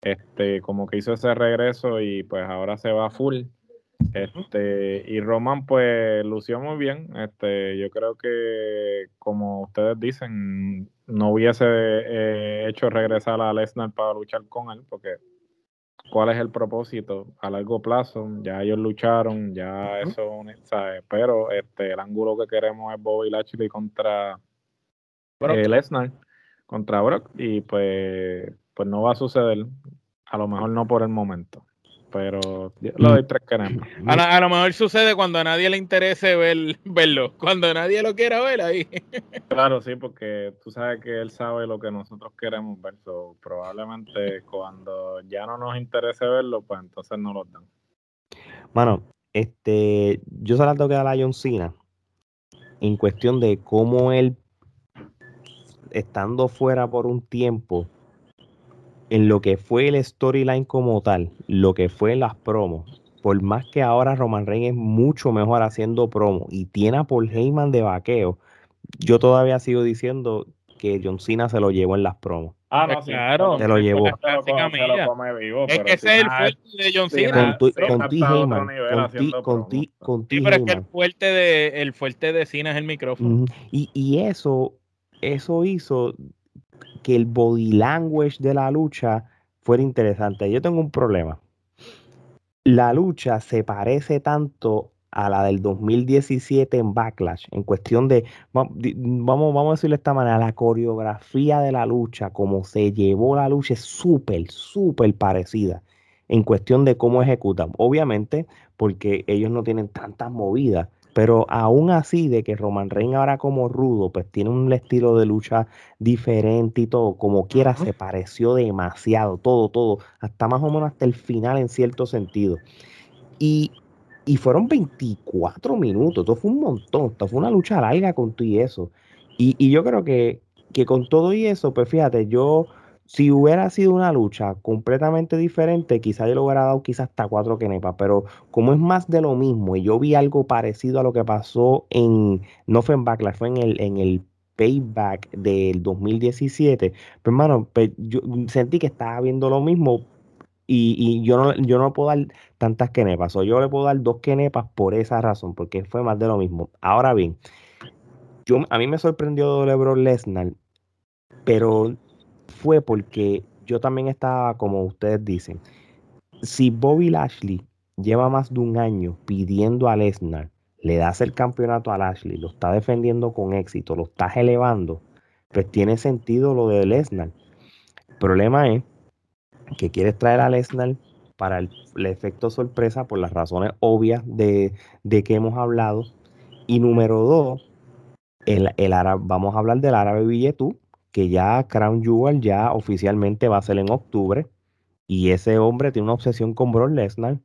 este, como que hizo ese regreso y pues ahora se va full. Este, y Roman pues lució muy bien. Este, yo creo que como ustedes dicen, no hubiese eh, hecho regresar a Lesnar para luchar con él, porque ¿cuál es el propósito? A largo plazo, ya ellos lucharon, ya eso, ¿sabes? Pero este, el ángulo que queremos es Bobby Lashley contra eh, Lesnar, contra Brock, y pues, pues no va a suceder, a lo mejor no por el momento. Pero yo lo doy tres queremos. A, la- a lo mejor sucede cuando a nadie le interese ver, verlo. Cuando nadie lo quiera ver ahí. [LAUGHS] Claro, sí, porque tú sabes que él sabe lo que nosotros queremos ver. so, probablemente cuando ya no nos interese verlo, pues entonces no lo dan. Mano, este, yo se la tengo que dar a John Cena en cuestión de cómo él, estando fuera por un tiempo, en lo que fue el storyline como tal, lo que fue las promos, por más que ahora Roman Reigns es mucho mejor haciendo promo y tiene a Paul Heyman de vaqueo, yo todavía sigo diciendo que John Cena se lo llevó en las promos. Ah, no, sí, claro. Se lo llevó. Es que ese es el ah, fuerte de John Cena. Con, T. con. Sí, pero es que el fuerte de, el fuerte de Cena es el micrófono. Y, y eso, eso hizo que el body language de la lucha fuera interesante. Yo tengo un problema. La lucha se parece tanto a la del 2017 en Backlash, en cuestión de, vamos, vamos a decirlo de esta manera, la coreografía de la lucha, como se llevó la lucha, es súper, súper parecida en cuestión de cómo ejecutan. Obviamente, porque ellos no tienen tantas movidas, pero aún así, de que Roman Reigns ahora como rudo, pues tiene un estilo de lucha diferente y todo, como quiera, se pareció demasiado, todo, todo, hasta más o menos hasta el final en cierto sentido. Y, y fueron 24 minutos, esto fue un montón, esto fue una lucha larga con todo y eso. Y, y yo creo que, que con todo y eso, pues fíjate, yo si hubiera sido una lucha completamente diferente, quizás yo le hubiera dado quizás hasta cuatro kenepas, pero como es más de lo mismo y yo vi algo parecido a lo que pasó en, no fue en Backlash, fue en el, en el Payback del 2017, pues hermano, pues, yo sentí que estaba viendo lo mismo y, yo, no, yo no puedo dar tantas kenepas, o yo le puedo dar dos kenepas por esa razón, porque fue más de lo mismo. Ahora bien, yo, a mí me sorprendió LeBron Lesnar, pero fue porque yo también estaba, como ustedes dicen, si Bobby Lashley lleva más de un año pidiendo a Lesnar, le das el campeonato a Lashley, lo está defendiendo con éxito, lo estás elevando, pues tiene sentido lo de Lesnar. El problema es que quieres traer a Lesnar para el, efecto sorpresa por las razones obvias de, que hemos hablado. Y número dos, el, el vamos a hablar del árabe billetú, que ya Crown Jewel ya oficialmente va a ser en octubre y ese hombre tiene una obsesión con Brock Lesnar.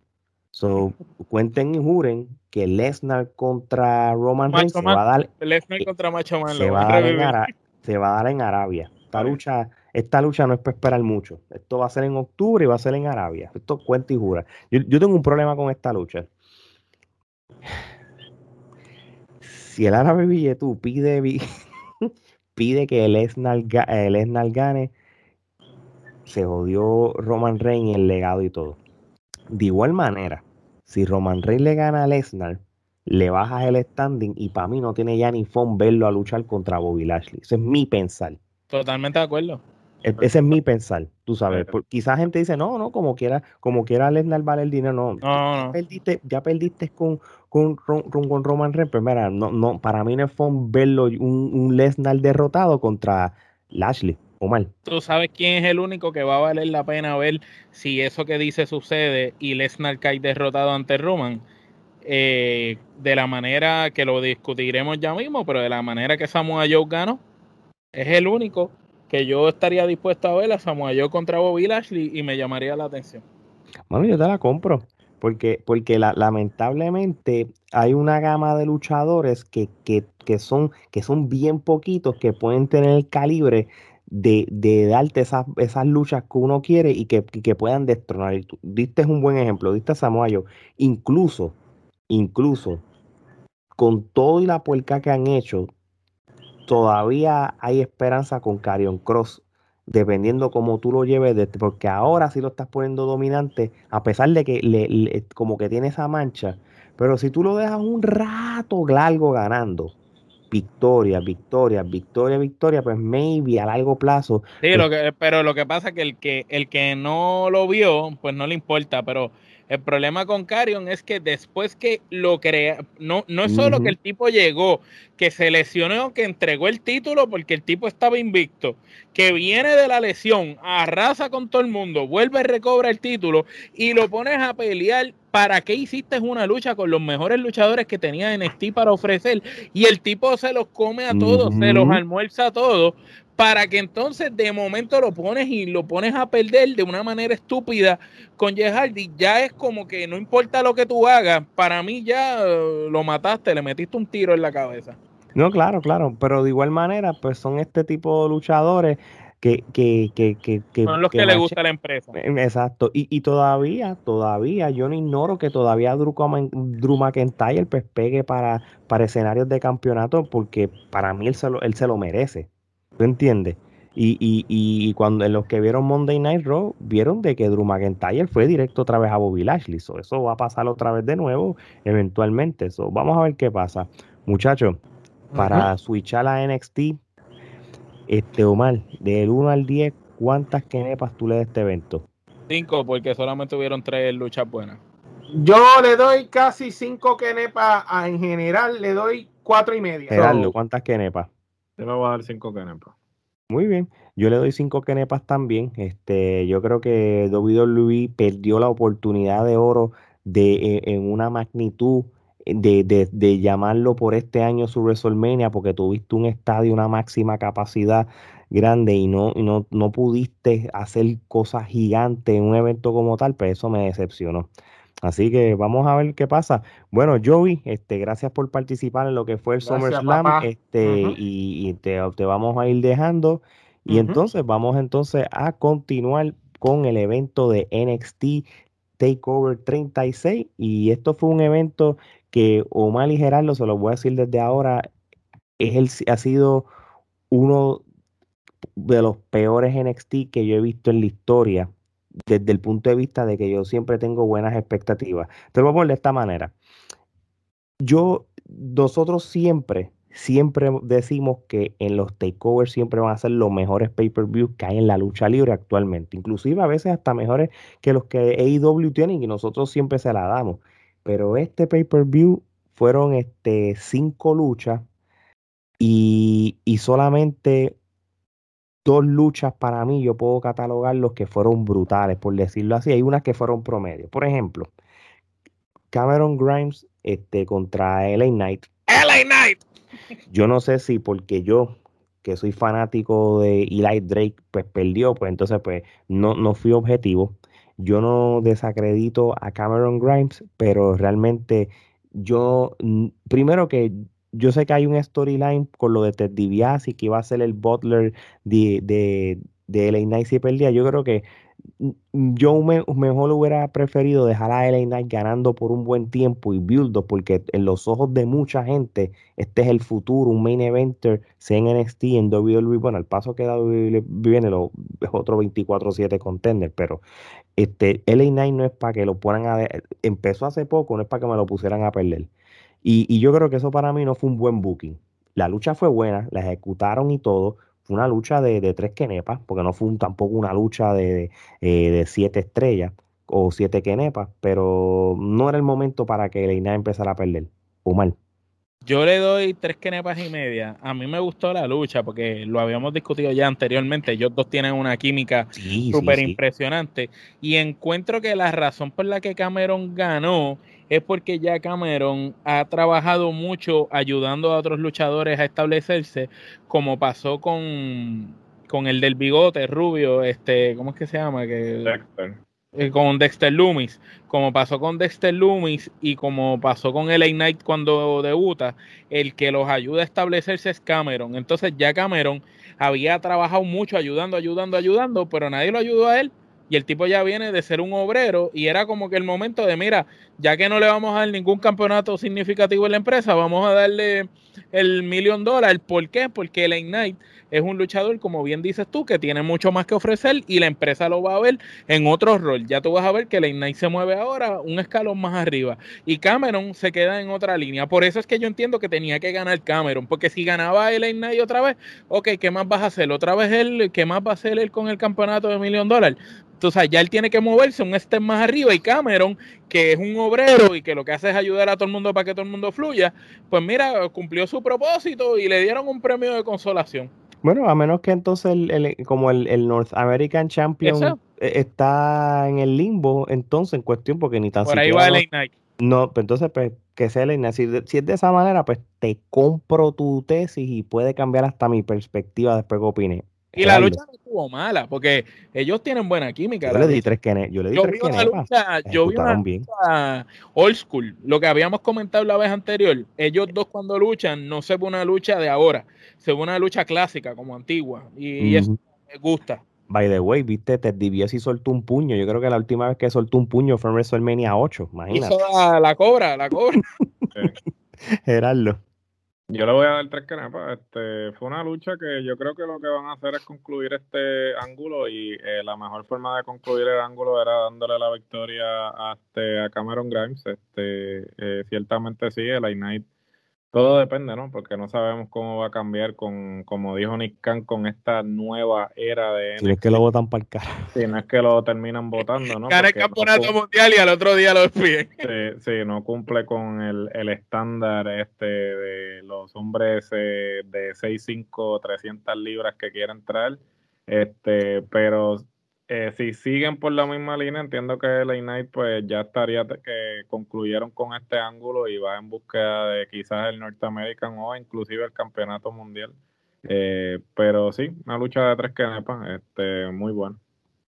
So, cuenten y juren que Lesnar contra Roman Reigns se va a dar Lesnar contra Macho Man se, va a dar en se va a dar en Arabia. Esta lucha, esta lucha no es para esperar mucho. Esto va a ser en octubre y va a ser en Arabia. Esto cuenta y jura. Yo, yo tengo un problema con esta lucha. [SIGHS] Si el árabe billetú pide [LAUGHS] pide que el Lesnar, gane, se jodió Roman Reigns el legado y todo. De igual manera, si Roman Reigns le gana a Lesnar, le bajas el standing y para mí no tiene ya ni fun verlo a luchar contra Bobby Lashley. Ese es mi pensar. Totalmente de acuerdo. E, ese es mi pensar, tú sabes. Quizás gente dice, no, no, como quiera, como quiera Lesnar vale el dinero. No, Ya, perdiste, ya perdiste con, con, con, Roman Reigns. Pero mira, no, no, para mí no es fun verlo un, un Lesnar derrotado contra Lashley. O mal. Tú sabes quién es el único que va a valer la pena ver si eso que dice sucede y Lesnar cae derrotado ante Roman. Eh, de la manera que lo discutiremos ya mismo, pero de la manera que Samoa Joe ganó, es el único que yo estaría dispuesto a ver a Samoa Joe contra Bobby Lashley y me llamaría la atención. Bueno, yo te la compro. Porque, porque lamentablemente hay una gama de luchadores que, son, que son bien poquitos, que pueden tener el calibre de, darte esas, esas luchas que uno quiere y que, puedan destronar. Y tú, diste un buen ejemplo, diste a Samoa Joe. Incluso, incluso, con todo y la puerca que han hecho, todavía hay esperanza con Carion Cross, dependiendo cómo tú lo lleves, porque ahora sí lo estás poniendo dominante, a pesar de que le, como que tiene esa mancha, pero si tú lo dejas un rato largo ganando, victoria, victoria, victoria, victoria, pues maybe a largo plazo. Sí, lo que, pero lo que pasa es que el que el que no lo vio, pues no le importa, pero el problema con Carion es que después que lo crea, no, no es solo que el tipo llegó, que se lesionó, que entregó el título porque el tipo estaba invicto, que viene de la lesión, arrasa con todo el mundo, vuelve y recobra el título y lo pones a pelear. ¿Para qué hiciste una lucha con los mejores luchadores que tenía NXT para ofrecer? Y el tipo se los come a todos, se los almuerza a todos, para que entonces de momento lo pones y lo pones a perder de una manera estúpida con Jeff Hardy, ya es como que no importa lo que tú hagas, para mí ya eh, lo mataste, le metiste un tiro en la cabeza. No, claro, claro, pero de igual manera, pues son este tipo de luchadores que... que, que, que son los que, le gusta la empresa. Em, exacto, y, y, todavía, todavía, yo no ignoro que todavía Drew, Drew McIntyre pues pegue para, para escenarios de campeonato, porque para mí él se lo, él se lo merece. ¿Tú entiendes? Y, y, y cuando los que vieron Monday Night Raw, vieron de que Drew McIntyre fue directo otra vez a Bobby Lashley. eso va a pasar otra vez de nuevo, eventualmente. eso vamos a ver qué pasa. Muchachos, para switchar a NXT, Este, Omar, del 1 al 10, ¿cuántas kenepas tú le das a este evento? Cinco, porque solamente hubieron tres luchas buenas. Yo le doy casi cinco kenepas en general, le doy cuatro y media. Gerardo, ¿cuántas kenepas? Yo le voy a dar cinco kenepas. Muy bien, yo le doy cinco kenepas también. Este, yo creo que WWE perdió la oportunidad de oro de, e, en una magnitud de, de, de, llamarlo por este año su WrestleMania, porque tuviste un estadio, una máxima capacidad grande y no, y no, no pudiste hacer cosas gigantes en un evento como tal, pero pues eso me decepcionó. Así que vamos a ver qué pasa. Bueno, Joey, este, gracias por participar en lo que fue el SummerSlam, este, y, te, vamos a ir dejando. Y entonces vamos entonces a continuar con el evento de NXT Takeover 36. Y esto fue un evento que Omar y Gerardo, se lo voy a decir desde ahora, es el, ha sido uno de los peores NXT que yo he visto en la historia desde el punto de vista de que yo siempre tengo buenas expectativas. Te lo voy a poner de esta manera. Yo, nosotros siempre, siempre decimos que en los takeovers siempre van a ser los mejores pay-per-views que hay en la lucha libre actualmente. Inclusive a veces hasta mejores que los que AEW tienen y nosotros siempre se la damos. Pero este pay-per-view fueron este, cinco luchas y, y solamente dos luchas para mí yo puedo catalogar los que fueron brutales, por decirlo así. Hay unas que fueron promedio. Por ejemplo, Cameron Grimes este, contra LA Knight. LA Knight. Yo no sé si porque yo, que soy fanático de Eli Drake, pues perdió, pues entonces pues no, no fui objetivo. Yo no desacredito a Cameron Grimes, pero realmente yo, primero que yo sé que hay un storyline con lo de Ted DiBiase que iba a ser el butler de, de, de LA Knight si perdía. Yo creo que yo mejor hubiera preferido dejar a LA Knight ganando por un buen tiempo y build porque en los ojos de mucha gente este es el futuro, un main eventer, sea en NXT, en WWE, bueno, el paso que da WWE viene los otros 24-7 contender, pero este LA Knight no es para que lo pongan a... Empezó hace poco, no es para que me lo pusieran a perder. Y, yo creo que eso para mí no fue un buen booking. La lucha fue buena, la ejecutaron y todo. Fue una lucha de, tres kenepas, porque no fue tampoco una lucha de, eh, de, siete estrellas o siete kenepas, pero no era el momento para que Leina empezara a perder. O mal. Yo le doy tres kenepas y media. A mí me gustó la lucha porque lo habíamos discutido ya anteriormente. Ellos dos tienen una química súper impresionante. Y encuentro que la razón por la que Cameron ganó es porque ya Cameron ha trabajado mucho ayudando a otros luchadores a establecerse, como pasó con, con el del bigote rubio, este, ¿cómo es que se llama? Que, Dexter. Eh, con Dexter Loomis, como pasó con Dexter Loomis y como pasó con LA Knight cuando debuta, el que los ayuda a establecerse es Cameron. Entonces ya Cameron había trabajado mucho ayudando, ayudando, ayudando, pero nadie lo ayudó a él y el tipo ya viene de ser un obrero y era como que el momento de, mira, ya que no le vamos a dar ningún campeonato significativo en la empresa, vamos a darle el millón dólares. ¿Por qué? Porque el Ignite es un luchador, como bien dices tú, que tiene mucho más que ofrecer y la empresa lo va a ver en otro rol. Ya tú vas a ver que el Ignite se mueve ahora un escalón más arriba y Cameron se queda en otra línea. Por eso es que yo entiendo que tenía que ganar Cameron, porque si ganaba el Ignite otra vez, ok, ¿qué más vas a hacer? Otra vez él, ¿qué más va a hacer él con el campeonato de millón dólares? Entonces ya él tiene que moverse un step más arriba y Cameron, que es un obrero y que lo que hace es ayudar a todo el mundo para que todo el mundo fluya, pues mira, cumplió su propósito y le dieron un premio de consolación. Bueno, a menos que entonces el, como el, North American Champion e, está en el limbo, entonces en cuestión, porque ni tan Por ahí va el. No, pues entonces, pues, que sea el. Si, si, es de esa manera, pues te compro tu tesis y puede cambiar hasta mi perspectiva después que opine. Y la lucha no estuvo mala, porque ellos tienen buena química. Yo le di tres que yo le di vi una lucha, yo vi una lucha old school, lo que habíamos comentado la vez anterior. Ellos dos cuando luchan, no se ve una lucha de ahora, se ve una lucha clásica, como antigua, y, eso me gusta. By the way, viste, Ted DiBiase soltó un puño. Yo creo que la última vez que soltó un puño fue en WrestleMania 8, imagínate. la, cobra, la cobra. [LAUGHS] Gerardo. Yo le voy a dar tres canepas. Este, fue una lucha que yo creo que lo que van a hacer es concluir este ángulo y eh, la mejor forma de concluir el ángulo era dándole la victoria a, este, a Cameron Grimes. Este, eh, ciertamente sí, el Knight Todo depende, ¿no? Porque no sabemos cómo va a cambiar con, como dijo Nick Khan, con esta nueva era de Si es que lo votan para el cara. Si no es que lo terminan votando, ¿no? Gana el campeonato mundial y al otro día lo despiden. Sí, sí, no cumple con el, el estándar este de los hombres eh, de 6'5", 300 libras que quieren traer. Este, pero eh, si siguen por la misma línea, entiendo que la Knight pues ya estaría que concluyeron con este ángulo y va en búsqueda de quizás el North American o inclusive el campeonato mundial. Eh, pero sí, una lucha de tres que este, muy buena.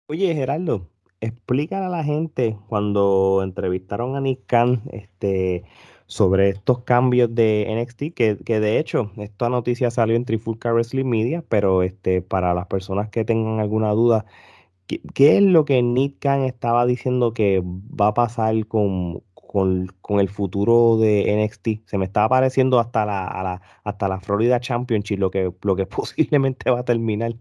Oye, Gerardo, explícale a la gente cuando entrevistaron a Nick Khan este, sobre estos cambios de NXT, que, que, de hecho esta noticia salió en Trifulca Wrestling Media, pero este, para las personas que tengan alguna duda, ¿Qué, es lo que Nick Khan estaba diciendo que va a pasar con, el futuro de NXT? Se me estaba pareciendo hasta la, hasta la Florida Championship, lo que, lo que [LAUGHS] posiblemente va a terminar.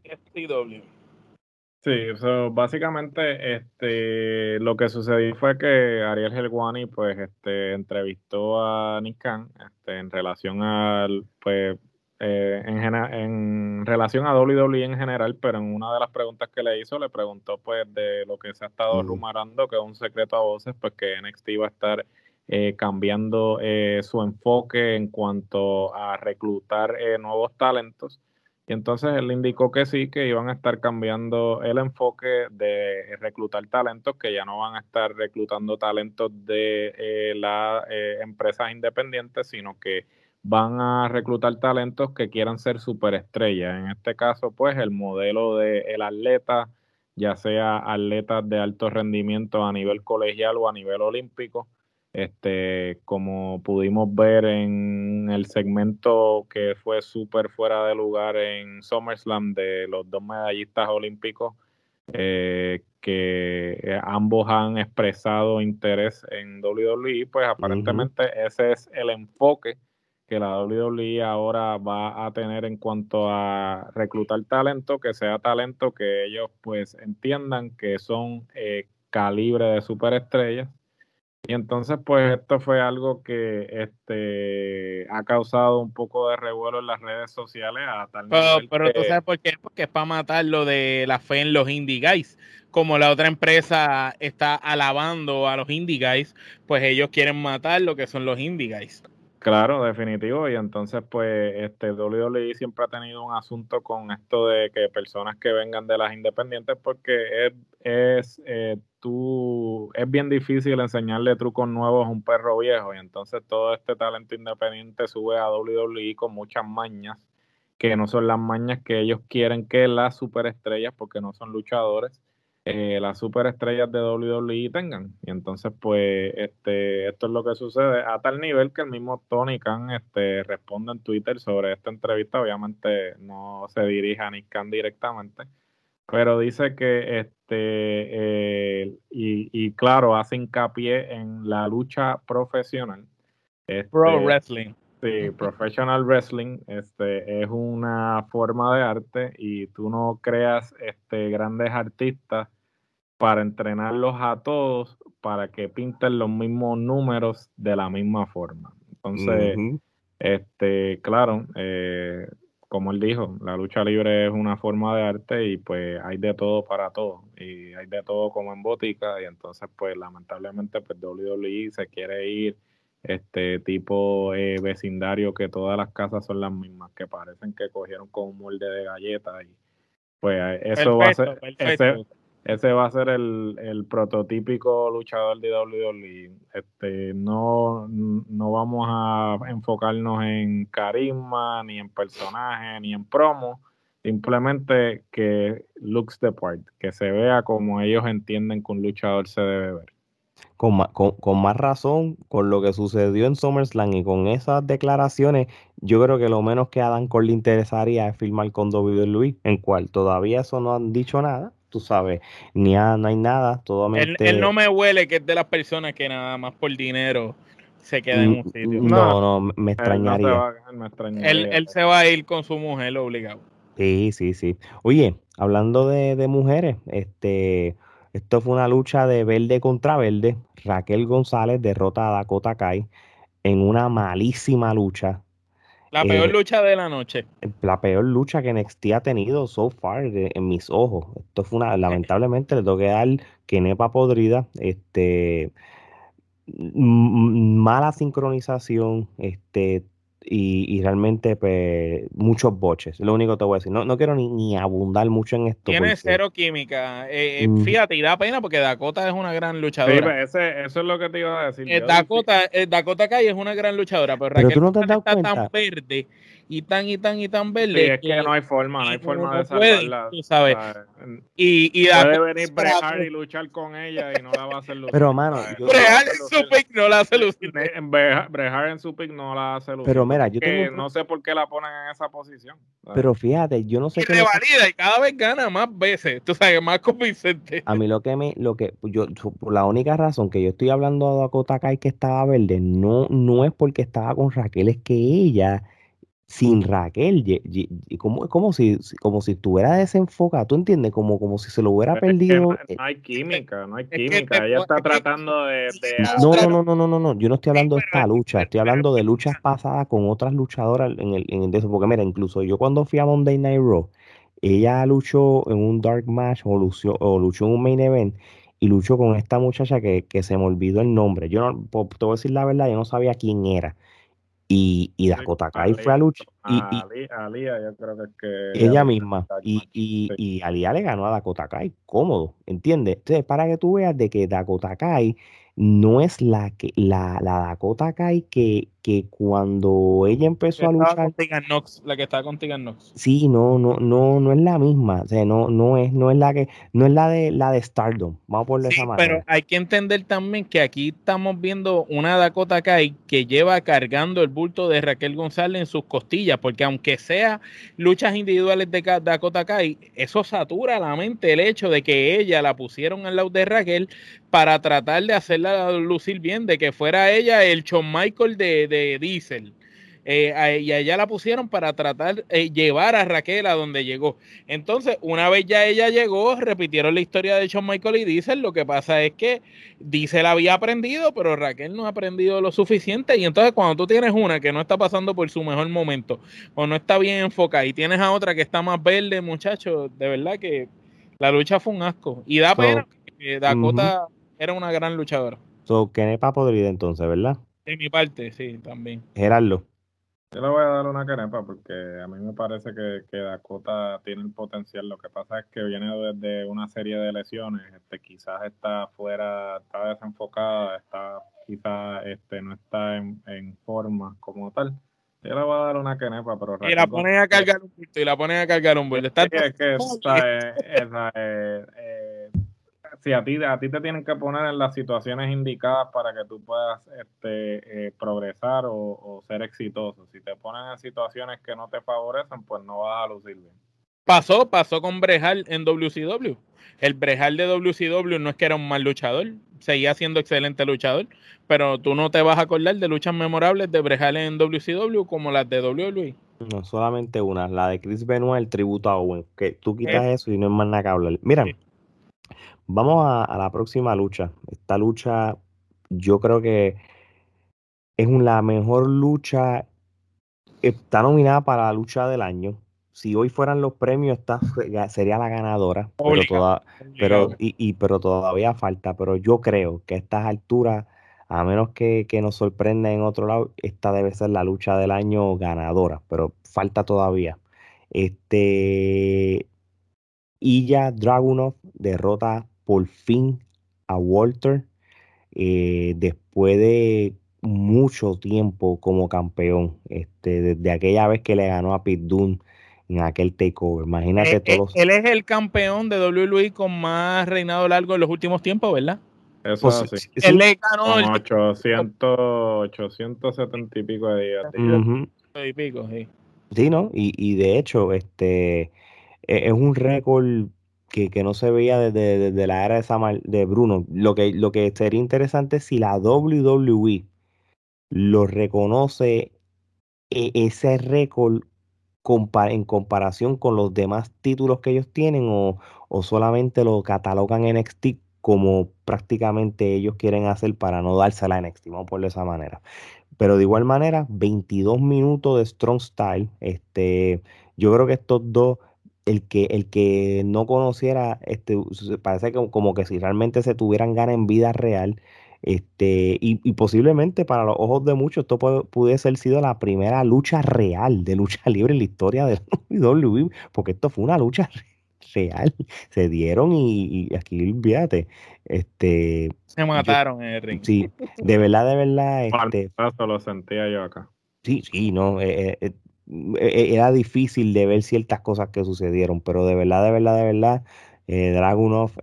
Sí, básicamente este, lo que sucedió fue que Ariel Helwani pues, este, entrevistó a Nick Khan este, en relación al pues, eh, en, en, relación a WWE en general, pero en una de las preguntas que le hizo, le preguntó pues de lo que se ha estado rumorando, que es un secreto a voces, pues que NXT va a estar eh, cambiando eh, su enfoque en cuanto a reclutar nuevos talentos. Y entonces él indicó que sí, que iban a estar cambiando el enfoque de reclutar talentos, que ya no van a estar reclutando talentos de las empresas independientes, sino que van a reclutar talentos que quieran ser superestrellas. En este caso, pues el modelo del el atleta, ya sea atletas de alto rendimiento a nivel colegial o a nivel olímpico, este, como pudimos ver en el segmento que fue súper fuera de lugar en SummerSlam de los dos medallistas olímpicos, eh, que ambos han expresado interés en WWE, pues aparentemente ese es el enfoque que la WWE ahora va a tener en cuanto a reclutar talento, que sea talento que ellos pues entiendan que son eh, calibre de superestrellas. Y entonces pues esto fue algo que este ha causado un poco de revuelo en las redes sociales a tal pero, pero tú sabes por qué, porque es para matar lo de la fe en los indie guys como la otra empresa está alabando a los indie guys, pues ellos quieren matar lo que son los indie guys. Claro, definitivo. Y entonces, pues, este WWE siempre ha tenido un asunto con esto de que personas que vengan de las independientes, porque es, es eh, tú, es bien difícil enseñarle trucos nuevos a un perro viejo. Y entonces todo este talento independiente sube a WWE con muchas mañas, que no son las mañas que ellos quieren que las superestrellas, porque no son luchadores, eh, las superestrellas de WWE tengan. Y entonces, pues, este, esto es lo que sucede a tal nivel que el mismo Tony Khan este, responde en Twitter sobre esta entrevista. Obviamente no se dirige a Nick Khan directamente, pero dice que, este, eh, y, y, claro, hace hincapié en la lucha profesional. Este, Pro Wrestling. Sí, [LAUGHS] professional wrestling este, es una forma de arte y tú no creas este, grandes artistas para entrenarlos a todos para que pinten los mismos números de la misma forma. Entonces, este, claro, eh, como él dijo, la lucha libre es una forma de arte y pues hay de todo para todo. Y hay de todo como en botica y entonces pues lamentablemente pues WWE se quiere ir este tipo eh, vecindario que todas las casas son las mismas que parecen que cogieron con un molde de galletas y pues eso va a ser ese va a ser el, prototípico luchador de WWE. Este, no, no vamos a enfocarnos en carisma, ni en personaje, ni en promo. Simplemente que looks the part, que se vea como ellos entienden que un luchador se debe ver. Con más, con, más razón, con lo que sucedió en SummerSlam y con esas declaraciones, yo creo que lo menos que a Dan Cole le interesaría es firmar con WWE, en cual todavía eso no han dicho nada tú sabes, ni no hay nada, todo él, él, no me huele que es de las personas que nada más por dinero se queda en un sitio. No, no, me extrañaría. Él, se va a ir con su mujer obligado. Sí, sí, sí. Oye, hablando de, de mujeres, este, esto fue una lucha de verde contra verde. Raquel González derrota a Dakota Kai. en una malísima lucha. La peor Eh, lucha de la noche. la peor lucha que NXT ha tenido so far de- en mis ojos. Esto fue una, lamentablemente le tengo que dar que nepa podrida, este mala sincronización, este y, y realmente pues, muchos boches. Lo único que te voy a decir. No, no quiero ni, ni abundar mucho en esto. Tiene porque- cero química. Eh, eh, Mm. fíjate, y da pena porque Dakota es una gran Sí, luchadora. pues, ese, eso es lo que te iba a decir. Eh, Dakota, eh, Dakota Kai es una gran luchadora, pero, Pero Raquel tú no te has González dado está tan verde y tan y tan y tan verde. Sí, es que no hay forma, no hay forma no de puede, salvarla. tú sabes. Y, y Puede Dakota venir Bret Hart y luchar con ella y no la va a hacer lucir. Pero, mano, hacer en su pick no la hace lucir. Hart en su pick no la hace lucir. Pero mira, yo tengo- no sé por qué la ponen en esa posición. ¿sabes? Pero fíjate, yo no sé Y qué revalida y cada vez gana más veces. Tú sabes, más convincente. A mí lo que me, lo que yo, su- por la única razón que yo estoy hablando de Dakota Kai que estaba verde, no, no es porque estaba con Raquel, es que ella, sin Raquel, ye- ye- ye- como, como si, como si estuviera desenfocada, ¿tú entiendes? Como, como si se lo hubiera Pero es que perdido. no, eh, no hay química, no hay química. Ella está tratando de. de No, no, no, no, no, no, no. Yo no estoy hablando de esta lucha, estoy hablando de luchas pasadas con otras luchadoras en el, en el de eso. Porque mira, incluso yo cuando fui a Monday Night Raw, ella luchó en un dark match o luchó, o luchó en un main event y luchó con esta muchacha que, que se me olvidó el nombre. Yo no, te voy a decir la verdad, yo no sabía quién era. Y, y Dakota Kai fue a luchar. Y, y Alía, yo creo que es que. ella misma. Y, y, y Aliyah le ganó a Dakota Kai, cómodo, ¿entiendes? Entonces, para que tú veas de que Dakota Kai no es la que la, la Dakota Kai que, que cuando ella empezó a luchar, con Tegan Knox, la que estaba con Tegan Knox. sí, no, no, no, no es la misma, o sea, no, no es, no es la que, no es la de la de Stardom, vamos de Sí, esa pero manera. hay que entender también que aquí estamos viendo una Dakota Kai que lleva cargando el bulto de Raquel González en sus costillas, porque aunque sea luchas individuales de Dakota Kai, eso satura la mente el hecho de que ella la pusieron al lado de Raquel para tratar de hacerla lucir bien, de que fuera ella el Shawn Michael de, de Diesel. Eh, y a ella la pusieron para tratar de llevar a Raquel a donde llegó. Entonces, una vez ya ella llegó, repitieron la historia de Shawn Michael y Diesel. Lo que pasa es que Diesel había aprendido, pero Raquel no ha aprendido lo suficiente. Y entonces, cuando tú tienes una que no está pasando por su mejor momento o no está bien enfocada y tienes a otra que está más verde, muchachos, de verdad que la lucha fue un asco. Y da So, pena que Dakota era una gran luchadora. So, Kenepa podrida entonces, ¿verdad? De mi parte, sí, también. Gerardo. Yo le voy a dar una canepa porque a mí me parece que, que Dakota tiene el potencial. Lo que pasa es que viene desde una serie de lesiones. Este, quizás está fuera, está desenfocada, está quizás este, no está en, en forma como tal. Yo le voy a dar una canepa, pero Y la ponen a cargar un bulto y la ponen a cargar un bulto. Está Sí, es que [LAUGHS] esa, eh, esa, eh, si a ti, a ti te tienen que poner en las situaciones indicadas para que tú puedas este, eh, progresar o, o ser exitoso. Si te ponen en situaciones que no te favorecen, pues no vas a lucir bien. Pasó, pasó con Brejal en WCW. El Brejal de WCW no es que era un mal luchador, seguía siendo excelente luchador, pero tú no te vas a acordar de luchas memorables de Brejal en WCW como las de WWE. No, solamente una, la de Chris Benoit, el tributo a Owen, que tú quitas eso y no es más nada que hablar. Mira, Sí. Vamos a, a la próxima lucha. Esta lucha, yo creo que es la mejor lucha, está nominada para la lucha del año. Si hoy fueran los premios, esta sería la ganadora, pero, Obligado. toda- pero, y, y- pero todavía falta. Pero yo creo que a estas alturas, a menos que, que nos sorprenda en otro lado, esta debe ser la lucha del año ganadora, pero falta todavía. Este Ilya Dragunov derrota por fin a Walter eh, después de mucho tiempo como campeón. Este, desde aquella vez que le ganó a Pete Dunne en aquel takeover. Imagínate Eh, eh, todos. él es el campeón de WWE con más reinado largo en los últimos tiempos, ¿verdad? Eso Pues, es así. sí, Él le ganó el 800, 870 y pico de días. ujú. y pico, sí. Sí, ¿no? Y, y de hecho, este e- es un récord que, que no se veía desde, desde la era de, Samar- de Bruno. Lo que, lo que sería interesante es si la WWE lo reconoce e- ese récord en comparación con los demás títulos que ellos tienen o, o solamente lo catalogan en NXT como prácticamente ellos quieren hacer para no dársela a NXT, vamos a ponerlo de esa manera. Pero de igual manera, 22 minutos de Strong Style. Este, yo creo que estos dos, el que, el que no conociera, este, parece que como que si realmente se tuvieran ganas en vida real, este, y, posiblemente para los ojos de muchos, esto puede, pudiese haber sido la primera lucha real de lucha [LAUGHS] libre en la historia de WWE, porque esto fue una lucha [LAUGHS] real. Se dieron y, aquí, fíjate, este. Se mataron en el ring. Sí, de verdad, de verdad. [LAUGHS] Este, lo sentía yo acá. Sí, sí, no. Eh, eh, eh, era difícil de ver ciertas cosas que sucedieron, pero de verdad, de verdad, de verdad eh,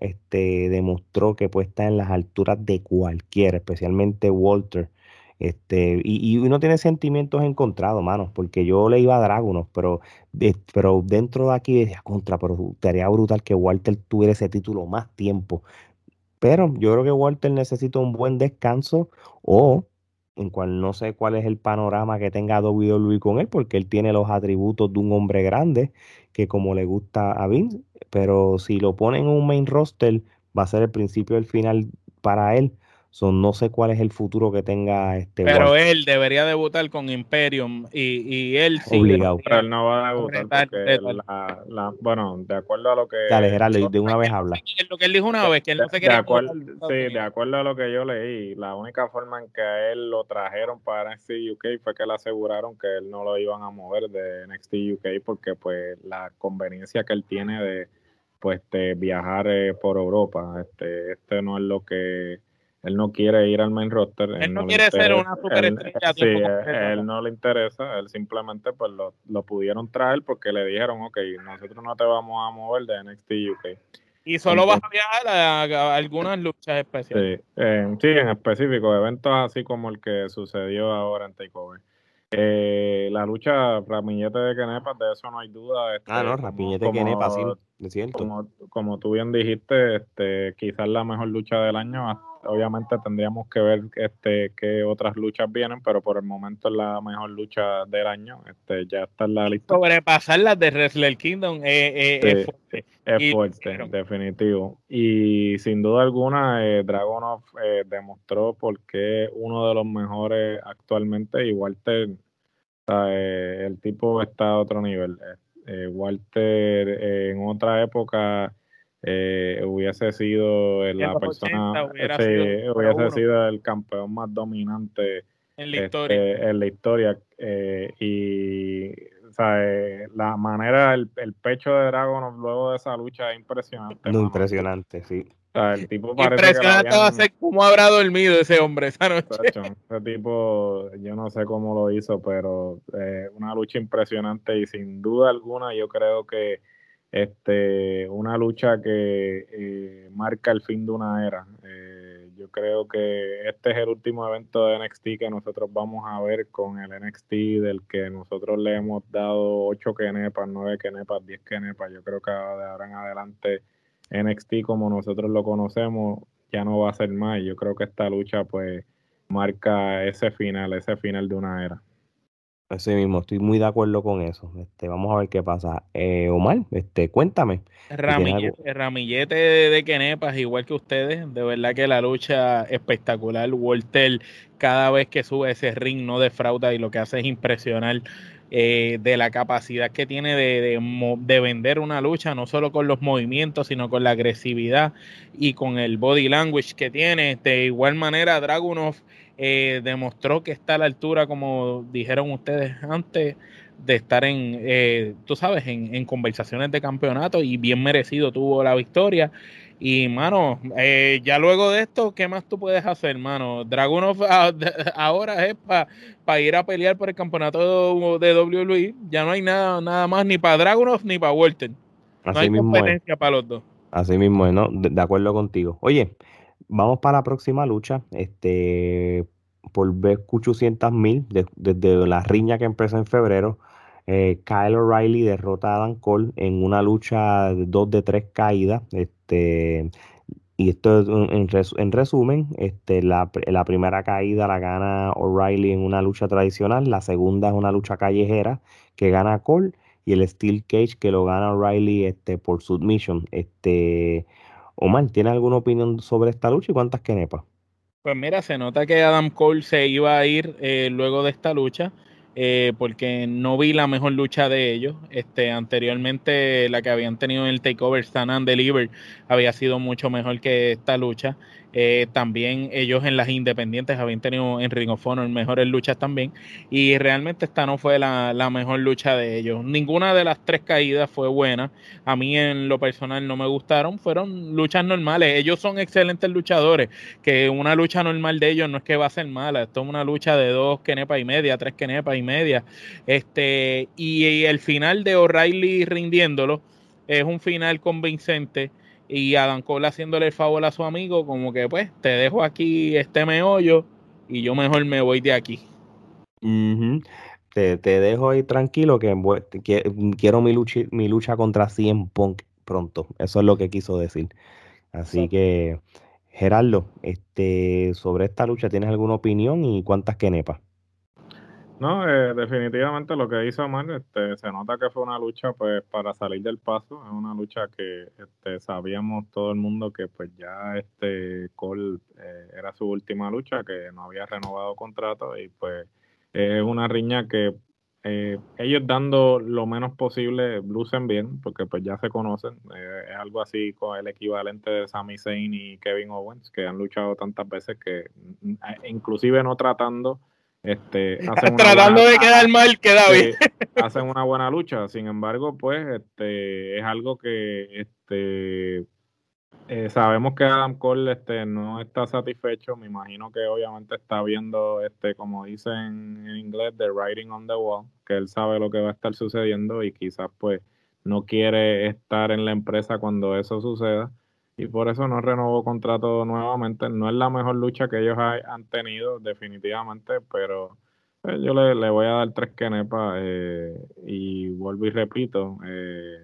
este, demostró que puede estar en las alturas de cualquiera, especialmente Walter. Este, y, uno tiene sentimientos encontrados, manos, porque yo le iba a Dragunov, pero, pero dentro de aquí decía contra, pero estaría brutal que Walter tuviera ese título más tiempo. Pero yo creo que Walter necesita un buen descanso o en cual no sé cuál es el panorama que tenga WWE con él, porque él tiene los atributos de un hombre grande, que como le gusta a Vince, pero si lo ponen en un main roster, va a ser el principio del final para él no sé cuál es el futuro que tenga este. Pero él debería debutar con Imperium y, y él sí. Obligado. Pero él no va a debutar porque la, la, bueno, de acuerdo a lo que. Dale, Gerardo, de una vez habla. Lo que él dijo una vez, que él no se quería. De acuerdo, sí, de acuerdo a lo que yo leí, la única forma en que a él lo trajeron para NXT UK fue que le aseguraron que él no lo iban a mover de NXT UK porque, pues, la conveniencia que él tiene de pues de viajar eh, por Europa. Este, este no es lo que él no quiere ir al main roster. Él, no, quiere ser una superestrella. Sí, él, no le interesa. Él simplemente pues lo, lo, pudieron traer porque le dijeron, ok, nosotros no te vamos a mover de NXT UK. Y solo vas a viajar a, algunas luchas especiales. Sí, sí, en específico, eventos así como el que sucedió ahora en Takeover. Eh, la lucha Rapiñete de Kenepa, de eso no hay duda. Este, ah, no, Rapiñete de Kenepa, sí, es cierto. Como, como tú bien dijiste, este, quizás la mejor lucha del año obviamente tendríamos que ver este qué otras luchas vienen, pero por el momento es la mejor lucha del año. Este ya está en la lista. Sobrepasar las de Wrestle Kingdom eh, eh, es fuerte. Es fuerte, definitivo. Y sin duda alguna, eh, Dragonov eh, demostró por qué uno de los mejores actualmente, y Walter, el tipo está a otro nivel. Walter en otra época eh, hubiese sido la persona, hubiese sido el campeón más dominante en la historia. Este, en la historia eh, y eh, la manera, el, pecho de Dragon luego de esa lucha es impresionante. impresionante, sí. El tipo impresionante va a ser cómo habrá dormido ese hombre esa noche. ese tipo, yo no sé cómo lo hizo, pero una lucha impresionante y sin duda alguna yo creo que este, una lucha que eh, marca el fin de una era. Eh, yo creo que este es el último evento de NXT que nosotros vamos a ver con el NXT del que nosotros le hemos dado 8 kenepas, 9 kenepas, 10 kenepas. Yo creo que de ahora en adelante NXT como nosotros lo conocemos ya no va a ser más. Yo creo que esta lucha pues marca ese final, ese final de una era. Así mismo, estoy muy de acuerdo con eso. Este, vamos a ver qué pasa. Eh, Omar, este, cuéntame. Ramillete, ramillete de, de Kenepas, igual que ustedes. De verdad que la lucha espectacular. Walter, cada vez que sube ese ring, no defrauda y lo que hace es impresionar eh, de la capacidad que tiene de, de, vender una lucha, no solo con los movimientos, sino con la agresividad y con el body language que tiene. De igual manera, Dragunov eh, demostró que está a la altura, como dijeron ustedes antes, de estar en, eh, tú sabes, en, conversaciones de campeonato y bien merecido tuvo la victoria. Y, mano, eh, ya luego de esto, ¿qué más tú puedes hacer, mano? Dragunov [LAUGHS] ahora es para ir a pelear por el campeonato de WWE. Ya no hay nada, nada más ni para Dragunov ni para Walter. No hay competencia para los dos. Así mismo, ¿no? de acuerdo contigo. Oye, Vamos para la próxima lucha. Este, por ver 800 mil, desde la riña que empezó en febrero, eh, Kyle O'Reilly derrota a Adam Cole en una lucha de dos de tres caídas. Este, y esto en, en resumen, este, la, la, primera caída la gana O'Reilly en una lucha tradicional, la segunda es una lucha callejera que gana Cole y el Steel Cage que lo gana O'Reilly este, por submission. Este, Omar, ¿tiene alguna opinión sobre esta lucha y cuántas quenepas? Pues mira, se nota que Adam Cole se iba a ir eh, luego de esta lucha. Eh, porque no vi la mejor lucha de ellos. Este, anteriormente la que habían tenido en el Takeover Stand and Deliver había sido mucho mejor que esta lucha. Eh, también ellos en las independientes habían tenido en Ring of Honor mejores luchas también. Y realmente esta no fue la, mejor lucha de ellos. Ninguna de las tres caídas fue buena. A mí en lo personal no me gustaron. Fueron luchas normales. Ellos son excelentes luchadores. Que una lucha normal de ellos no es que va a ser mala. Esto es una lucha de dos kenepas y media, tres kenepas y media. Este, y el final de O'Reilly rindiéndolo es un final convincente y Adam Cole haciéndole el favor a su amigo, como que pues te dejo aquí este meollo y yo mejor me voy de aquí. te, dejo ahí tranquilo que, quiero mi lucha, mi lucha contra Cien Punk pronto. Eso es lo que quiso decir. Así que, Gerardo, este, sobre esta lucha, ¿tienes alguna opinión y cuántas quenepas? No, eh, definitivamente lo que hizo Omar, este, se nota que fue una lucha pues para salir del paso, es una lucha que este, sabíamos todo el mundo que pues ya este Cole eh, era su última lucha, que no había renovado contrato y pues es una riña que eh, ellos dando lo menos posible lucen bien, porque pues ya se conocen, es algo así con el equivalente de Sami Zayn y Kevin Owens, que han luchado tantas veces que mm, inclusive no tratando este, [LAUGHS] Tratando de quedar mal, queda bien. [LAUGHS] hacen una buena lucha. Sin embargo, pues, este, es algo que este, eh, sabemos que Adam Cole este, no está satisfecho. Me imagino que obviamente está viendo, este, como dicen en inglés, the writing on the wall, que él sabe lo que va a estar sucediendo y quizás pues no quiere estar en la empresa cuando eso suceda y por eso no renovó contrato nuevamente. No es la mejor lucha que ellos han tenido, definitivamente, pero eh, yo le, voy a dar tres quenepas eh, y vuelvo y repito, eh,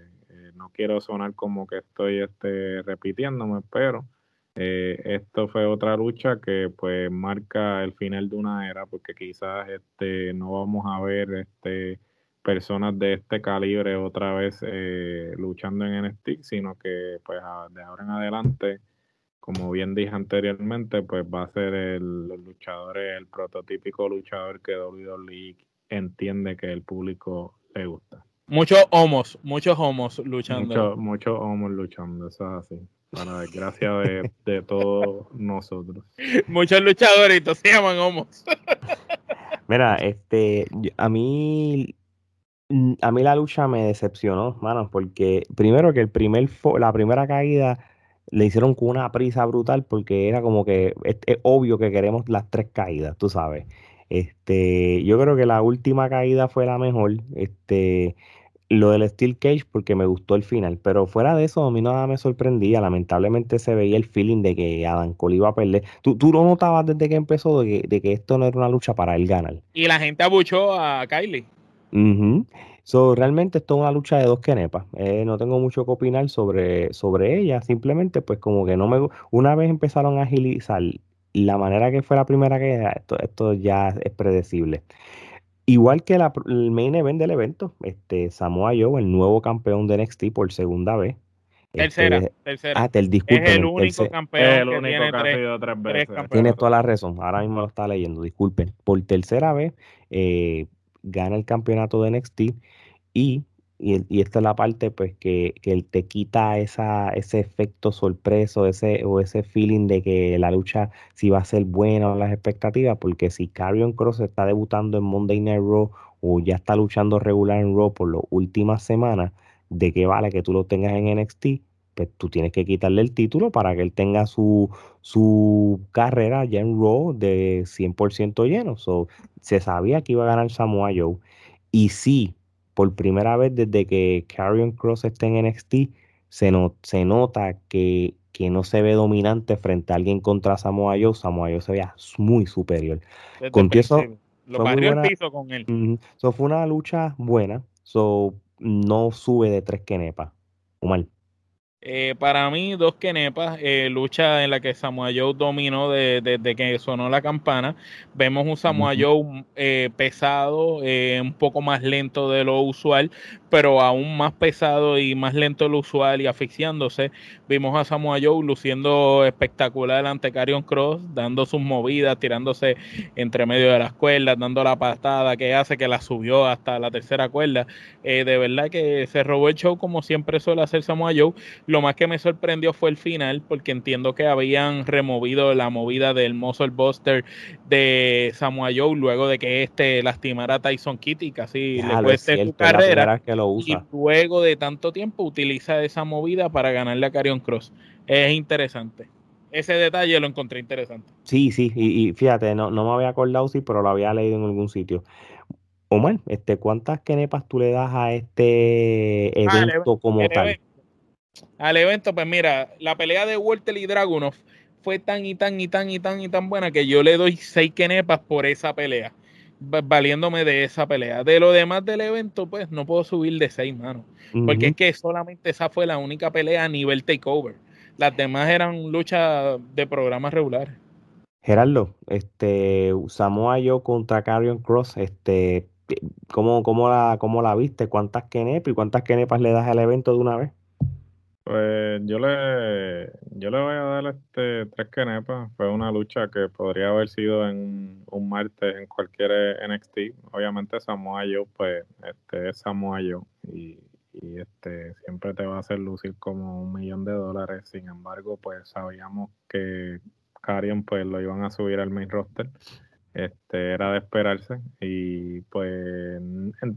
no quiero sonar como que estoy este, repitiéndome, pero esto fue otra lucha que pues marca el final de una era, porque quizás este, no vamos a ver este personas de este calibre otra vez eh, luchando en NXT, sino que pues de ahora en adelante, como bien dije anteriormente, pues va a ser el, luchador, el prototípico luchador que WWE entiende que el público le gusta. Muchos homos, muchos homos luchando. Muchos homos luchando, eso es así. Para desgracia de, de todos nosotros. [LAUGHS] Muchos luchadores se llaman homos. Mira, este, a mí a mí la lucha me decepcionó, mano, porque primero que el primer la primera caída le hicieron con una prisa brutal porque era como que es, obvio que queremos las tres caídas, tú sabes. Este, yo creo que la última caída fue la mejor, este, lo del Steel Cage porque me gustó el final, pero fuera de eso a mí nada me sorprendía, lamentablemente se veía el feeling de que Adam Cole iba a perder. ¿Tú, tú lo notabas desde que empezó de que, de que esto no era una lucha para él ganar? Y la gente abuchó a Kylie. So, realmente esto es una lucha de dos kenepas. Eh, no tengo mucho que opinar sobre, sobre ella. Simplemente, pues, como que no me. Una vez empezaron a agilizar la manera que fue la primera que esto, esto ya es predecible. Igual que el main event del evento, este Samoa Joe, el nuevo campeón de NXT por segunda vez. Tercera, este, tercera. Ah, te, disculpen, es el único campeón que tiene tres, veces. Tienes toda la razón. Ahora mismo lo está leyendo. Disculpen. Por tercera vez, eh, gana el campeonato de NXT y, y, esta es la parte pues que, que te quita esa, ese efecto sorpreso ese, o ese feeling de que la lucha si va a ser buena o las expectativas, porque si Carrion Cross está debutando en Monday Night Raw o ya está luchando regular en Raw por las últimas semanas, ¿de qué vale que tú lo tengas en NXT? Pues tú tienes que quitarle el título para que él tenga su, su carrera ya en Raw de 100% lleno. So, se sabía que iba a ganar Samoa Joe. Y sí, por primera vez desde que Carrion Cross está en NXT, se, se nota que, que, no se ve dominante frente a alguien contra Samoa Joe. Samoa Joe se veía muy superior. eso, lo el piso con él. so, fue una lucha buena. So, no sube de tres quenepas. Mal. Eh, para mí, dos kenepas, eh, lucha en la que Samoa Joe dominó desde que sonó la campana. Vemos un Samoa Joe eh, pesado, un poco más lento de lo usual, pero aún más pesado y más lento de lo usual y asfixiándose. Vimos a Samoa Joe luciendo espectacular ante Carion Cross, dando sus movidas, tirándose entre medio de las cuerdas, dando la patada que hace que la subió hasta la tercera cuerda. de verdad que se robó el show como siempre suele hacer Samoa Joe lo más que me sorprendió fue el final, porque entiendo que habían removido la movida del Muscle Buster de Samoa Joe luego de que este lastimara a Tyson Kitty, casi le cueste su carrera. Y luego de tanto tiempo utiliza esa movida para ganarle a Carion Cross. Es interesante. Ese detalle lo encontré interesante. Sí, sí, y, fíjate, no, no me había acordado, sí, pero lo había leído en algún sitio. Omar, este, ¿cuántas kenepas tú le das a este ah, evento como tal? Al evento, pues mira, la pelea de Walter y Dragunov fue tan y tan y tan y tan y tan buena que yo le doy seis kenepas por esa pelea, valiéndome de esa pelea. De lo demás del evento, pues no puedo subir de seis manos, porque es que solamente esa fue la única pelea a nivel takeover. Las demás eran luchas de programas regulares. Gerardo, este, Samoa yo contra Carrion Cross, este, ¿cómo, cómo, la, ¿cómo la viste? ¿Cuántas kenepas y cuántas kenepas le das al evento de una vez? Pues yo le, yo le voy a dar este tres kenepas. Fue una lucha que podría haber sido en un martes en cualquier NXT. Obviamente Samoa Joe, pues este es Samoa Joe y, y este siempre te va a hacer lucir como un millón de dólares. Sin embargo, pues sabíamos que Carion pues lo iban a subir al main roster este, era de esperarse y pues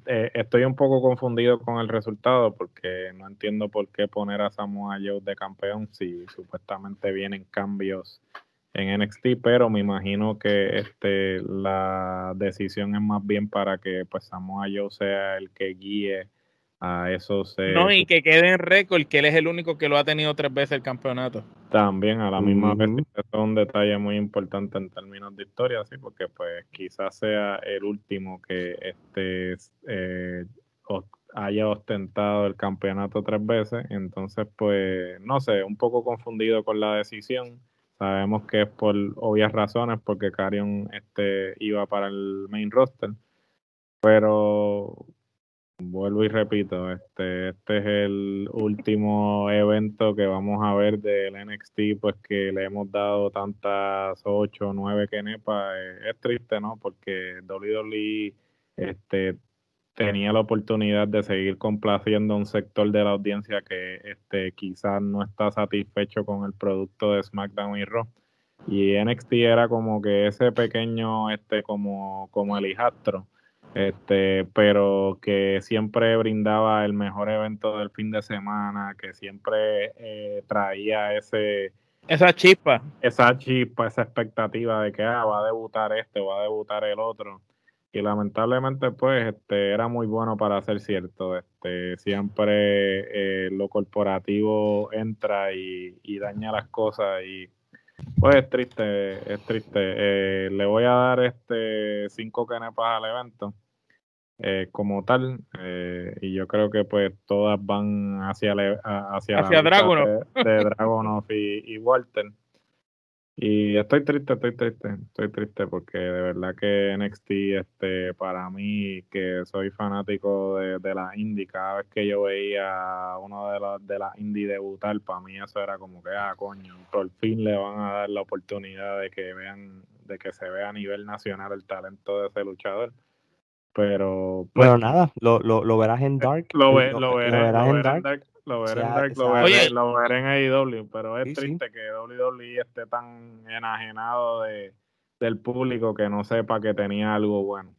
eh, estoy un poco confundido con el resultado porque no entiendo por qué poner a Samoa Joe de campeón si supuestamente vienen cambios en NXT, pero me imagino que este la decisión es más bien para que pues Samoa Joe sea el que guíe a esos... no, y que quede en récord que él es el único que lo ha tenido tres veces el campeonato. También a la misma vez, eso es un detalle muy importante en términos de historia, sí, porque pues quizás sea el último que este eh, haya ostentado el campeonato tres veces, entonces pues no sé, un poco confundido con la decisión. Sabemos que es por obvias razones, porque Carion este, iba para el main roster, pero Vuelvo y repito, este, este es el último evento que vamos a ver del NXT, pues que le hemos dado tantas ocho o nueve kenepas. Eh, es triste, ¿no? Porque WWE este, tenía la oportunidad de seguir complaciendo a un sector de la audiencia que este, quizás no está satisfecho con el producto de SmackDown y Raw. Y NXT era como que ese pequeño, este, como, como el hijastro este, pero que siempre brindaba el mejor evento del fin de semana, que siempre eh, traía ese esa chispa, esa chispa, esa expectativa de que ah, va a debutar este, va a debutar el otro. Y lamentablemente, pues, este, era muy bueno para ser cierto. Este, siempre eh, lo corporativo entra y, y daña las cosas y pues es triste, es triste. Eh, le voy a dar este cinco canepas al evento. Eh, como tal eh, y yo creo que pues todas van hacia hacia, hacia Dragonov de, [LAUGHS] Dragonov y, Walter. Y estoy triste estoy triste estoy triste porque de verdad que NXT este para mí que soy fanático de, de la indie cada vez que yo veía a uno de las de las indie debutar para mí eso era como que ah coño por fin le van a dar la oportunidad de que vean de que se vea a nivel nacional el talento de ese luchador pero. Pues, bueno, nada, lo, lo, lo, verás en Dark. Lo, verás en Dark. Lo veré en Dark, lo veré, lo veré en AEW, pero es triste que WWE esté tan enajenado de, del público que no sepa que tenía algo bueno.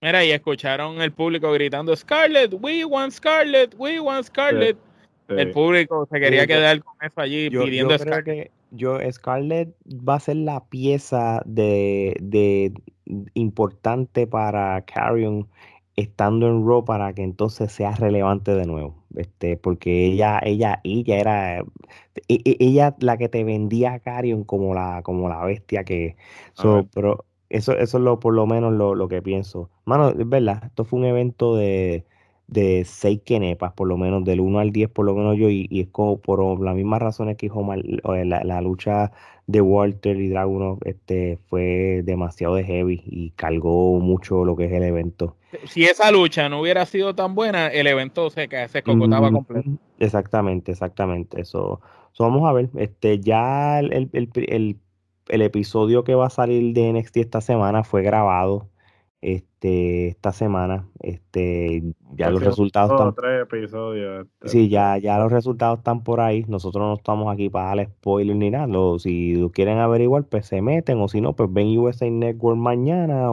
Mira, y escucharon el público gritando, Scarlett, we want Scarlett, we want Scarlett. El público se quería quedar con eso allí pidiendo yo creo Que yo, Scarlett va a ser la pieza de, de importante para Carrion estando en Raw para que entonces sea relevante de nuevo. Este, porque ella, ella, ella era e, e, ella la que te vendía a Carrion como la, como la bestia que pero eso, eso es lo por lo menos lo, lo, que pienso. Mano, es verdad, esto fue un evento de, de 6 kenepas, por lo menos del 1 al 10, por lo menos yo, y, es como por las mismas razones que dijo la, la, lucha de Walter y Dragunov este, fue demasiado de heavy y cargó mucho lo que es el evento. Si esa lucha no hubiera sido tan buena, el evento se, se cocotaba completo. Exactamente, exactamente. Eso, vamos a ver. Este, ya el, el, el episodio que va a salir de NXT esta semana fue grabado este, esta semana. Este, ya los resultados están. Tres episodios. Este. Sí, ya, ya los resultados están por ahí. Nosotros no estamos aquí para darle spoiler ni nada. si lo quieren averiguar, pues se meten, o si no, pues ven USA Network mañana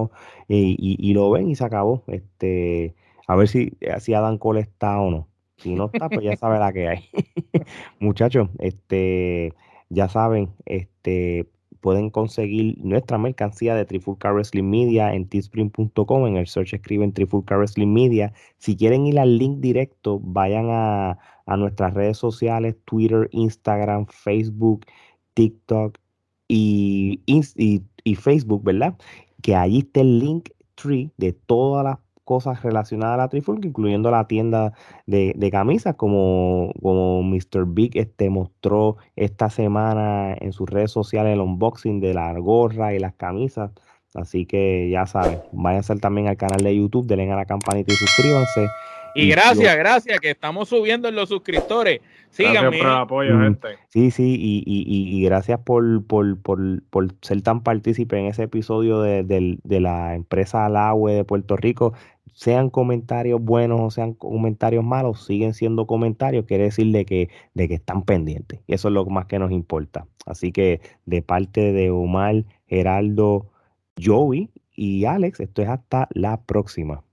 y, lo ven y se acabó. Este, a ver si, si Adam Cole está o no. Si no está, pues ya sabe la que hay. [LAUGHS] Muchachos, este, ya saben, este, pueden conseguir nuestra mercancía de Trifulca Wrestling Media en teespring.com. En el search escriben Trifulca Wrestling Media. Si quieren ir al link directo, vayan a, nuestras redes sociales, Twitter, Instagram, Facebook, TikTok y, y, y Facebook, ¿verdad? Que allí está el link tree de todas las cosas relacionadas a la Trifulca, incluyendo la tienda de, camisas, como, como Mr. Big este, mostró esta semana en sus redes sociales el unboxing de la gorra y las camisas. Así que ya saben, váyanse también al canal de YouTube, denle a la campanita y suscríbanse. Y, gracias, gracias, que estamos subiendo en los suscriptores. Síganme. Gracias por el apoyo, gente. Sí, sí, y, y, y gracias por, por, por, por, ser tan partícipe en ese episodio de, de la empresa Alaue de Puerto Rico sean comentarios buenos o sean comentarios malos, siguen siendo comentarios, quiere decir de que, de que están pendientes. Y eso es lo más que nos importa. Así que de parte de Omar, Geraldo, Joey y Alex, esto es hasta la próxima.